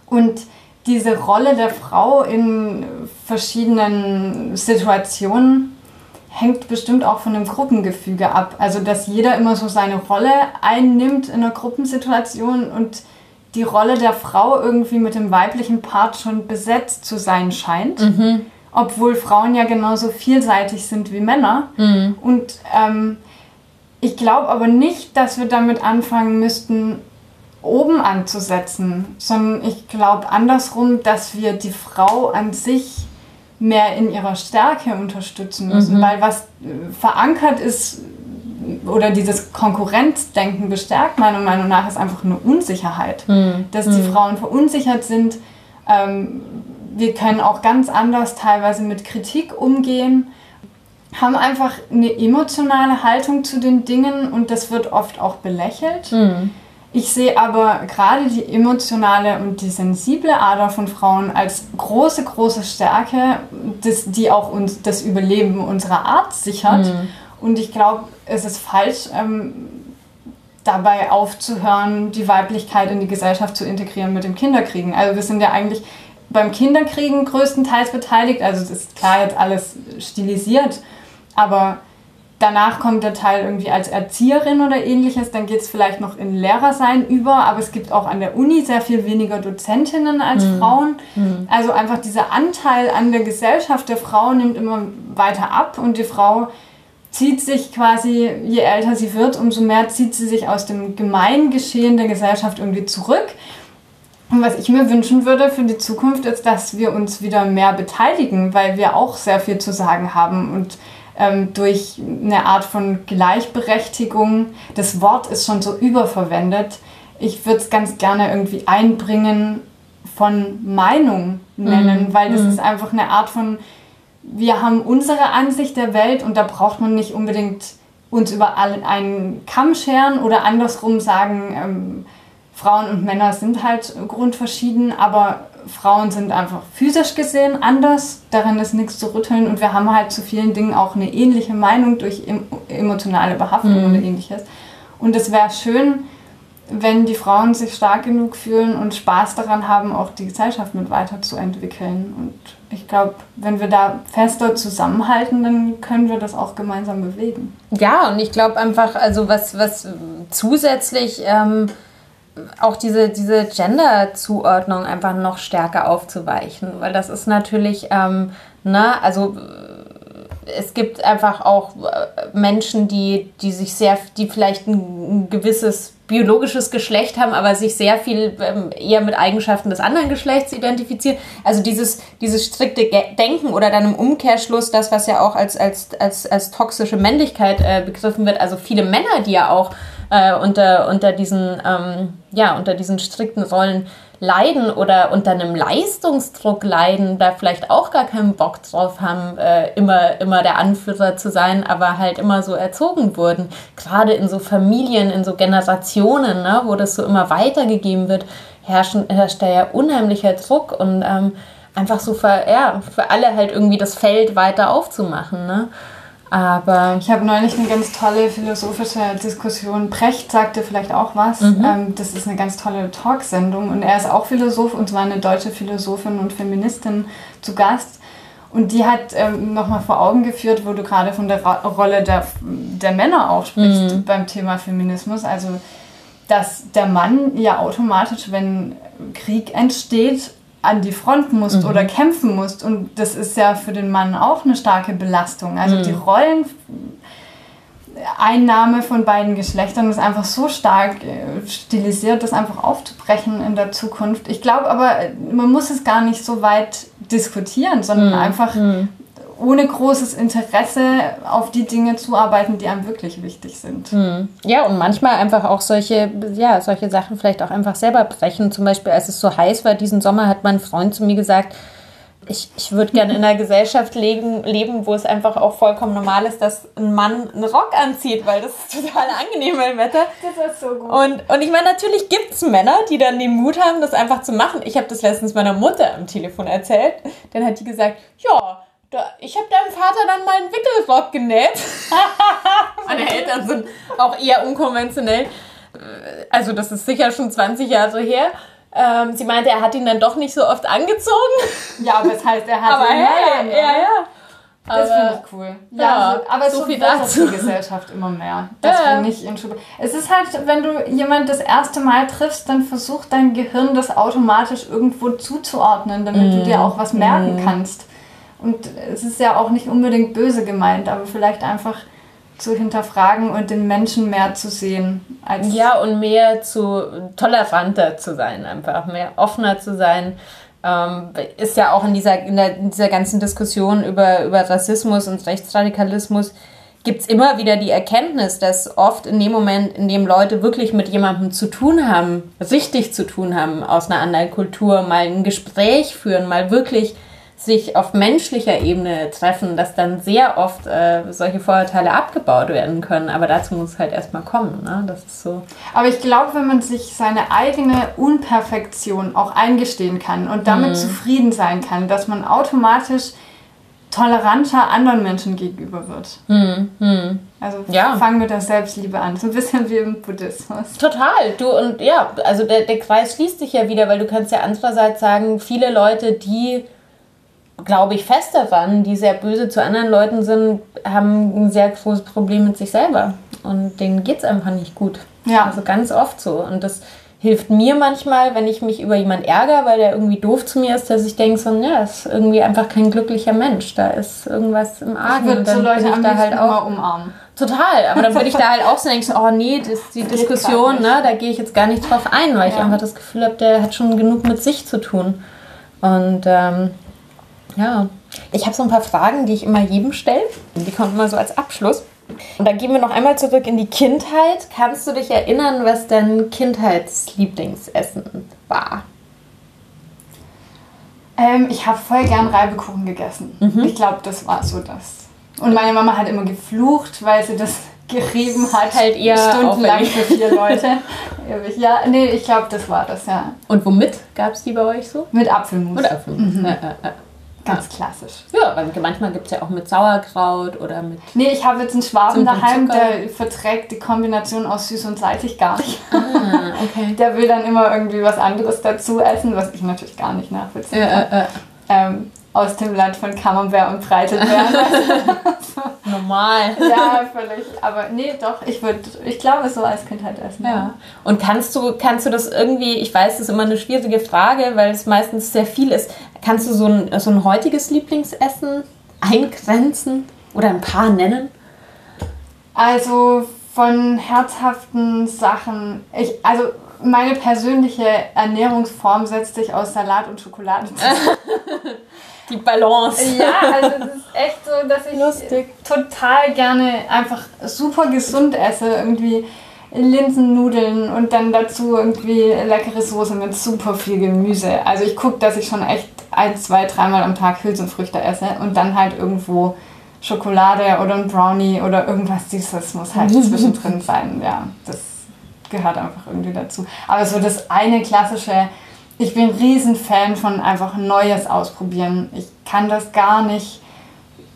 und diese Rolle der Frau in verschiedenen Situationen hängt bestimmt auch von dem Gruppengefüge ab. Also, dass jeder immer so seine Rolle einnimmt in einer Gruppensituation und die Rolle der Frau irgendwie mit dem weiblichen Part schon besetzt zu sein scheint. Obwohl Frauen ja genauso vielseitig sind wie Männer. Und ähm, ich glaube aber nicht, dass wir damit anfangen müssten, oben anzusetzen, sondern ich glaube andersrum, dass wir die Frau an sich mehr in ihrer Stärke unterstützen müssen, weil was äh, verankert ist oder dieses Konkurrenzdenken bestärkt meiner Meinung nach ist einfach eine Unsicherheit, dass die Frauen verunsichert sind. Ähm, wir können auch ganz anders teilweise mit Kritik umgehen, haben einfach eine emotionale Haltung zu den Dingen und das wird oft auch belächelt. Ich sehe aber gerade die emotionale und die sensible Ader von Frauen als große, große Stärke, das, die auch uns das Überleben unserer Art sichert. Und ich glaube, es ist falsch, ähm, dabei aufzuhören, die Weiblichkeit in die Gesellschaft zu integrieren mit dem Kinderkriegen. Also wir sind ja eigentlich beim Kinderkriegen größtenteils beteiligt. Also das ist klar jetzt alles stilisiert, aber danach kommt der Teil irgendwie als Erzieherin oder ähnliches. Dann geht es vielleicht noch in Lehrersein über, aber es gibt auch an der Uni sehr viel weniger Dozentinnen als Frauen. Also einfach dieser Anteil an der Gesellschaft der Frau nimmt immer weiter ab und die Frau zieht sich quasi, je älter sie wird, umso mehr zieht sie sich aus dem Gemeingeschehen der Gesellschaft irgendwie zurück. Und was ich mir wünschen würde für die Zukunft ist, dass wir uns wieder mehr beteiligen, weil wir auch sehr viel zu sagen haben und ähm, durch eine Art von Gleichberechtigung, das Wort ist schon so überverwendet, ich würde es ganz gerne irgendwie einbringen von Meinung nennen, mhm. weil das mhm. ist einfach eine Art von wir haben unsere Ansicht der Welt und da braucht man nicht unbedingt uns über einen Kamm scheren oder andersrum sagen, ähm, Frauen und Männer sind halt grundverschieden, aber Frauen sind einfach physisch gesehen anders, daran ist nichts zu rütteln und wir haben halt zu vielen Dingen auch eine ähnliche Meinung durch emotionale Behaftung mhm. oder ähnliches. Und es wäre schön, wenn die Frauen sich stark genug fühlen und Spaß daran haben, auch die Gesellschaft mit weiterzuentwickeln. Und ich glaube, wenn wir da fester zusammenhalten, dann können wir das auch gemeinsam bewegen. Ja, und ich glaube einfach, also was, was zusätzlich ähm, auch diese, diese Gender-Zuordnung einfach noch stärker aufzuweichen, weil das ist natürlich, ähm, ne, also es gibt einfach auch äh, Menschen, die, die sich sehr, die vielleicht ein, ein gewisses biologisches Geschlecht haben, aber sich sehr viel ähm, eher mit Eigenschaften des anderen Geschlechts identifizieren. Also dieses, dieses strikte Denken oder dann im Umkehrschluss das, was ja auch als, als, als, als toxische Männlichkeit äh, begriffen wird. Also viele Männer, die ja auch äh, unter, unter, diesen, ähm, ja, unter diesen strikten Rollen leiden oder unter einem Leistungsdruck leiden, da vielleicht auch gar keinen Bock drauf haben, äh, immer, immer der Anführer zu sein, aber halt immer so erzogen wurden. Gerade in so Familien, in so Generationen, ne, wo das so immer weitergegeben wird, herrschen, herrscht da ja unheimlicher Druck und ähm, einfach so für, ja, für alle halt irgendwie das Feld weiter aufzumachen. Ne? Aber ich habe neulich eine ganz tolle philosophische Diskussion. Brecht sagte vielleicht auch was. Mhm. Ähm, das ist eine ganz tolle Talksendung und er ist auch Philosoph und zwar eine deutsche Philosophin und Feministin zu Gast. Und die hat ähm, nochmal vor Augen geführt, wo du gerade von der Rolle der, der Männer auch sprichst mhm. beim Thema Feminismus. Also, dass der Mann ja automatisch, wenn Krieg entsteht, an die Front musst mhm. oder kämpfen musst. Und das ist ja für den Mann auch eine starke Belastung. Also mhm. die Rolleneinnahme von beiden Geschlechtern ist einfach so stark äh, stilisiert, das einfach aufzubrechen in der Zukunft. Ich glaube aber, man muss es gar nicht so weit diskutieren, sondern mhm. einfach mhm ohne großes Interesse auf die Dinge zuarbeiten, die einem wirklich wichtig sind. Hm. Ja, und manchmal einfach auch solche, ja, solche Sachen vielleicht auch einfach selber brechen. Zum Beispiel, als es so heiß war diesen Sommer, hat mein Freund zu mir gesagt, ich, ich würde gerne in einer [LAUGHS] Gesellschaft leben, leben, wo es einfach auch vollkommen normal ist, dass ein Mann einen Rock anzieht, weil das ist total angenehm im Wetter. Das ist so gut. Und, und ich meine, natürlich gibt es Männer, die dann den Mut haben, das einfach zu machen. Ich habe das letztens meiner Mutter am Telefon erzählt. Dann hat die gesagt, ja, ich habe deinem Vater dann mal einen Wickelrock genäht. [LAUGHS] Meine Eltern sind auch eher unkonventionell. Also das ist sicher schon 20 Jahre her. Ähm, sie meinte, er hat ihn dann doch nicht so oft angezogen. Ja, aber das heißt, er hat aber ihn hey, ja, ja. Das finde ich cool. Ja, ja so, aber so viel dazu. die Gesellschaft immer mehr. Dass ja. wir nicht in Schule. Es ist halt, wenn du jemand das erste Mal triffst, dann versucht dein Gehirn das automatisch irgendwo zuzuordnen, damit mm. du dir auch was merken mm. kannst. Und es ist ja auch nicht unbedingt böse gemeint, aber vielleicht einfach zu hinterfragen und den Menschen mehr zu sehen. Als ja, und mehr zu toleranter zu sein, einfach mehr offener zu sein. Ähm, ist ja auch in dieser, in, der, in dieser ganzen Diskussion über, über Rassismus und Rechtsradikalismus gibt es immer wieder die Erkenntnis, dass oft in dem Moment, in dem Leute wirklich mit jemandem zu tun haben, richtig zu tun haben aus einer anderen Kultur, mal ein Gespräch führen, mal wirklich sich auf menschlicher Ebene treffen, dass dann sehr oft äh, solche Vorurteile abgebaut werden können. Aber dazu muss es halt erstmal kommen. Ne? Das ist so. Aber ich glaube, wenn man sich seine eigene Unperfektion auch eingestehen kann und damit mhm. zufrieden sein kann, dass man automatisch toleranter anderen Menschen gegenüber wird. Mhm. Mhm. Also ja. fangen mit der Selbstliebe an, so ein bisschen wie im Buddhismus. Total. Du und ja, also der, der Kreis schließt sich ja wieder, weil du kannst ja andererseits sagen, viele Leute, die glaube ich fest daran, die sehr böse zu anderen Leuten sind, haben ein sehr großes Problem mit sich selber. Und denen geht es einfach nicht gut. Ja. Also ganz oft so. Und das hilft mir manchmal, wenn ich mich über jemanden ärgere, weil der irgendwie doof zu mir ist, dass ich denke, so, ja, ist irgendwie einfach kein glücklicher Mensch. Da ist irgendwas im Argen. Ich würde so Leute am da halt auch immer umarmen. Total, aber dann würde ich da halt auch so denken, so, oh nee, das, die Das Diskussion, ne, da gehe ich jetzt gar nicht drauf ein, weil ich Ja. einfach das Gefühl habe, der hat schon genug mit sich zu tun. Und ähm, ja, ich habe so ein paar Fragen, die ich immer jedem stelle. Die kommen immer so als Abschluss. Und da gehen wir noch einmal zurück in die Kindheit. Kannst du dich erinnern, was dein Kindheitslieblingsessen war? Ähm, ich habe voll gern Reibekuchen gegessen. Mhm. Ich glaube, das war so das. Und meine Mama hat immer geflucht, weil sie das gerieben hat. Halt eher stundenlang für vier Leute. [LAUGHS] Ja, nee, ich glaube, das war das, ja. Und womit gab es die bei euch so? Mit Apfelmus. Oder Apfelmus. Ja, ja, ja. Ganz klassisch. ja, weil manchmal gibt es ja auch mit Sauerkraut oder mit. Nee, ich habe jetzt einen Schwaben daheim, der verträgt die Kombination aus süß und salzig gar nicht. Ah, okay. [LAUGHS] Der will dann immer irgendwie was anderes dazu essen, was ich natürlich gar nicht nachvollziehen Ja, kann. äh, äh. Ähm, aus dem Land von Camembert und Breitelbeeren. [LAUGHS] Normal. ja, völlig. Aber nee, doch, ich würde, ich glaube, so als Kind halt essen. Ja. Und kannst du, kannst du das irgendwie, ich weiß, das ist immer eine schwierige Frage, weil es meistens sehr viel ist. Kannst du so ein, so ein heutiges Lieblingsessen eingrenzen oder ein paar nennen? Also von herzhaften Sachen, ich, also meine persönliche Ernährungsform setzt sich aus Salat und Schokolade [LAUGHS] zusammen. [LAUGHS] Die Balance. Ja, also es ist echt so, dass ich Lustig. total gerne einfach super gesund esse. Irgendwie Linsennudeln und dann dazu irgendwie leckere Soße mit super viel Gemüse. Also ich gucke, dass ich schon echt ein, zwei, dreimal am Tag Hülsenfrüchte esse und dann halt irgendwo Schokolade oder ein Brownie oder irgendwas Süßes muss halt [LAUGHS] zwischendrin sein. Ja, das gehört einfach irgendwie dazu. Aber so das eine klassische, ich bin ein Riesenfan von einfach Neues ausprobieren. Ich kann das gar nicht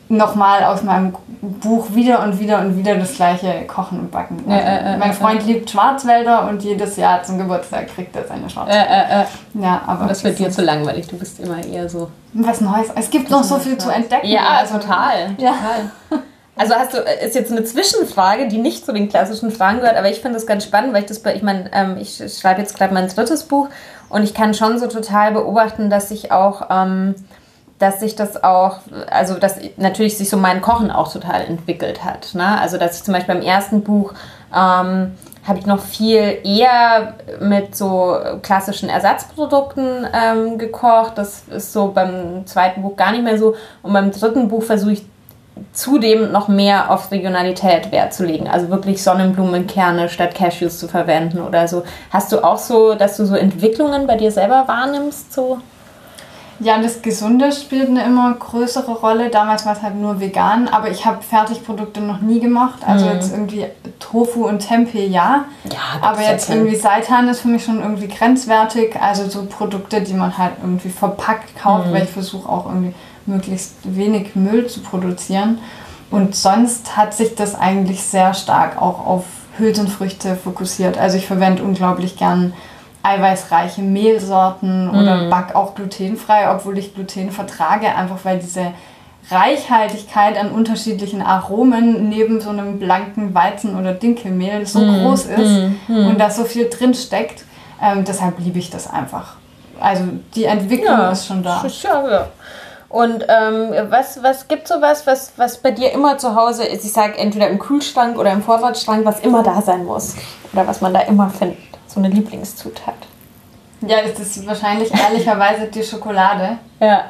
nochmal aus meinem Buch wieder und wieder und wieder das gleiche kochen und backen. Ja, äh, äh, mein äh, Freund liebt Schwarzwälder und jedes Jahr zum Geburtstag kriegt er seine Äh, Schwarzwälder. äh, äh. Ja, aber Das wird dir zu langweilig. Du bist immer eher so. was Neues. Es gibt noch so viel zu entdecken. Ja, Also, total. Ja. total. [LAUGHS] Also hast du, ist jetzt eine Zwischenfrage, die nicht zu den klassischen Fragen gehört, aber ich finde das ganz spannend, weil ich das bei, ich meine, ähm, ich schreibe jetzt gerade mein drittes Buch und ich kann schon so total beobachten, dass ich auch, ähm, dass sich das auch, also dass natürlich sich so mein Kochen auch total entwickelt hat. Ne? Also dass ich zum Beispiel beim ersten Buch ähm, habe ich noch viel eher mit so klassischen Ersatzprodukten ähm, gekocht. Das ist so beim zweiten Buch gar nicht mehr so. Und beim dritten Buch versuche ich zudem noch mehr auf Regionalität Wert zu legen. Also wirklich Sonnenblumenkerne statt Cashews zu verwenden oder so. Hast du auch so, dass du so Entwicklungen bei dir selber wahrnimmst? So? Ja, das Gesunde spielt eine immer größere Rolle. Damals war es halt nur vegan, aber ich habe Fertigprodukte noch nie gemacht. Also jetzt irgendwie Tofu und Tempeh, ja. Ja, Aber jetzt irgendwie Seitan ist für mich schon irgendwie grenzwertig. Also so Produkte, die man halt irgendwie verpackt kauft, weil ich versuche auch irgendwie möglichst wenig Müll zu produzieren. Und sonst hat sich das eigentlich sehr stark auch auf Hülsenfrüchte fokussiert. Also ich verwende unglaublich gern eiweißreiche Mehlsorten oder back auch glutenfrei, obwohl ich Gluten vertrage, einfach weil diese Reichhaltigkeit an unterschiedlichen Aromen neben so einem blanken Weizen- oder Dinkelmehl so groß ist und da so viel drin steckt. Ähm, deshalb liebe ich das einfach. Also die Entwicklung ist schon da. Ja, ja. Und ähm, was, was gibt so was, was, was bei dir immer zu Hause ist? Ich sage entweder im Kühlschrank oder im Vorratsschrank, was immer da sein muss. Oder was man da immer findet. So eine Lieblingszutat. Ja, es ist wahrscheinlich ehrlicherweise die Schokolade. Ja.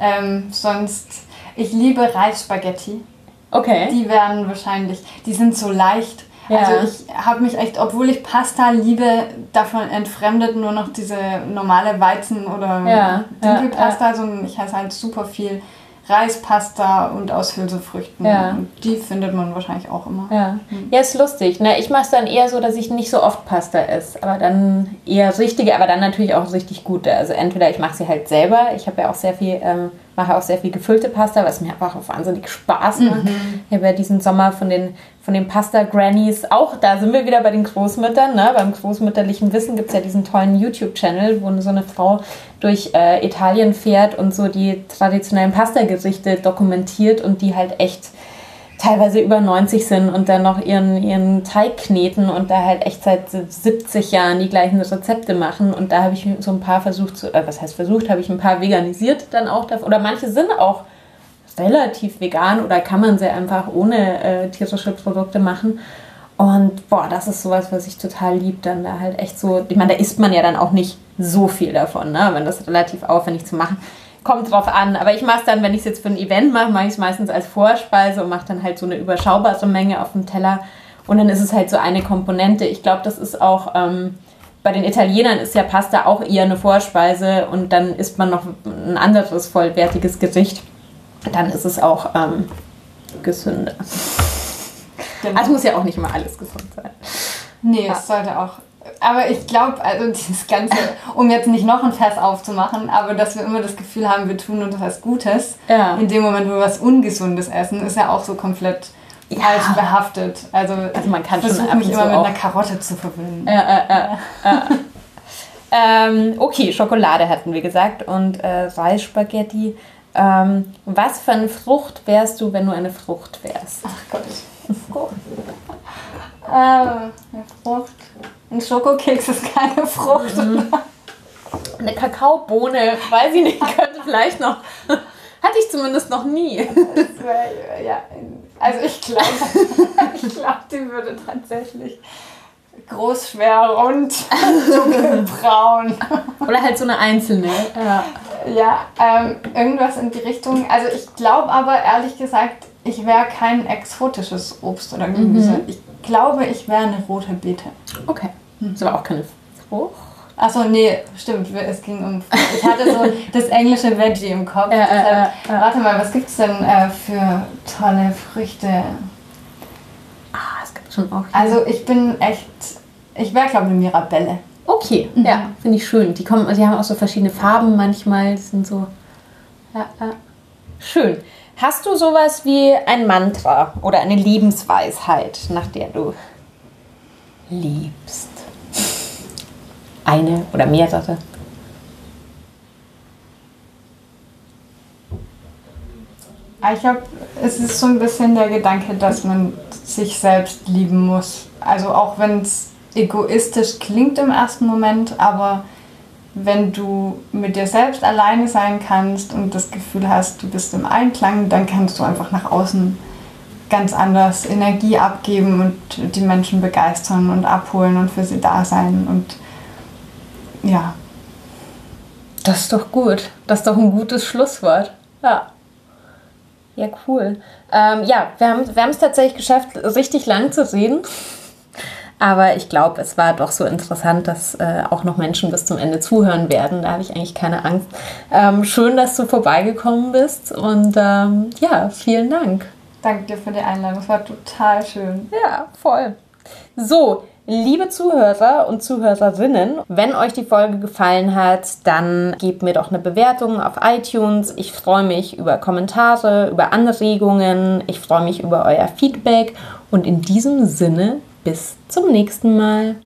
Ähm, sonst, ich liebe Reisspaghetti. Okay. Die werden wahrscheinlich, die sind so leicht. Ja. Also ich habe mich echt, obwohl ich Pasta liebe, davon entfremdet nur noch diese normale Weizen- oder Ja, Dinkelpasta, sondern ich esse halt super viel Reispasta und aus Hülsenfrüchten. Ja. Und die findet man wahrscheinlich auch immer. Ja. ja, ist lustig. Ne? Ich mache es dann eher so, dass ich nicht so oft Pasta esse, aber dann eher richtige, aber dann natürlich auch richtig gute. Also entweder ich mache sie halt selber. Ich habe ja auch sehr viel, ähm, mache auch sehr viel gefüllte Pasta, was mir einfach auch wahnsinnig Spaß macht. Ich habe ja diesen Sommer von den, von den Pasta Grannies, auch da sind wir wieder bei den Großmüttern. Ne? Beim großmütterlichen Wissen gibt es ja diesen tollen YouTube-Channel, wo so eine Frau durch äh, Italien fährt und so die traditionellen Pasta-Gerichte dokumentiert und die halt echt teilweise über 90 sind und dann noch ihren, ihren Teig kneten und da halt echt seit 70 Jahren die gleichen Rezepte machen. Und da habe ich so ein paar versucht zu, äh, was heißt versucht, habe ich ein paar veganisiert dann auch. Oder manche sind auch relativ vegan oder kann man sie einfach ohne äh, tierische Produkte machen. Und boah, das ist sowas, was ich total lieb, dann da halt echt so, ich meine, da isst man ja dann auch nicht so viel davon, ne? wenn das relativ aufwendig zu machen. Kommt drauf an, aber ich mache es dann, wenn ich es jetzt für ein Event mache, mache ich es meistens als Vorspeise und mache dann halt so eine überschaubare Menge auf dem Teller. Und dann ist es halt so eine Komponente. Ich glaube, das ist auch, ähm, bei den Italienern ist ja Pasta auch eher eine Vorspeise und dann isst man noch ein anderes vollwertiges Gericht. Dann ist es auch ähm, gesünder. Genau. Also muss ja auch nicht immer alles gesund sein. Nee, ja. es sollte auch aber ich glaube, also dieses Ganze, um jetzt nicht noch ein Fass aufzumachen, aber dass wir immer das Gefühl haben, wir tun uns was Gutes, ja. in dem Moment, wo wir was Ungesundes essen, ist ja auch so komplett ja. falsch behaftet. Also, also man kann versuche mich immer so mit einer Karotte zu verbinden. Ja, ja, ja. ähm, okay, Schokolade hatten wir gesagt und äh, Reisspaghetti. Ähm, was für eine Frucht wärst du, wenn du eine Frucht wärst? Ach Gott, Frucht. [LAUGHS] äh, eine Frucht. Ein Schokokeks ist keine Frucht. Mhm. Eine Kakaobohne, weiß ich nicht, könnte vielleicht noch. Hatte ich zumindest noch nie. Wär, ja, also ich glaube, [LAUGHS] ich glaube, die würde tatsächlich groß, schwer, rund, [LAUGHS] dunkelbraun. Oder halt so eine einzelne. Ja, ja ähm, irgendwas in die Richtung. Also ich glaube aber ehrlich gesagt, ich wäre kein exotisches Obst oder Gemüse. Mhm. Ich glaube, ich wäre eine rote Beete. Okay. Das ist aber auch keine Frucht. Achso, nee, stimmt. Es ging um. Ich hatte so [LAUGHS] das englische Veggie im Kopf. Ja, Deshalb, äh, äh, warte mal, was gibt es denn äh, für tolle Früchte? Ah, es gibt schon auch. Hier. Also, ich bin echt. Ich wäre, glaube ich, eine Mirabelle. Okay, mhm. ja, finde ich schön. Die, kommen, die haben auch so verschiedene Farben manchmal. Die sind so. Ja, ja. Schön. Hast du sowas wie ein Mantra oder eine Lebensweisheit, nach der du liebst? Eine oder mehrere? Ich glaube, es ist so ein bisschen der Gedanke, dass man sich selbst lieben muss. Also auch wenn es egoistisch klingt im ersten Moment, aber wenn du mit dir selbst alleine sein kannst und das Gefühl hast, du bist im Einklang, dann kannst du einfach nach außen ganz anders Energie abgeben und die Menschen begeistern und abholen und für sie da sein. Und ja. Das ist doch gut. Das ist doch ein gutes Schlusswort. Ja. Ja, cool. Ähm, ja, wir haben wir es tatsächlich geschafft, richtig lang zu reden. Aber ich glaube, es war doch so interessant, dass äh, auch noch Menschen bis zum Ende zuhören werden. Da habe ich eigentlich keine Angst. Ähm, schön, dass du vorbeigekommen bist und ähm, ja, vielen Dank. Danke dir für die Einladung. Es war total schön. Ja, voll. So, liebe Zuhörer und Zuhörerinnen, wenn euch die Folge gefallen hat, dann gebt mir doch eine Bewertung auf iTunes. Ich freue mich über Kommentare, über Anregungen. Ich freue mich über euer Feedback. Und in diesem Sinne bis zum nächsten Mal.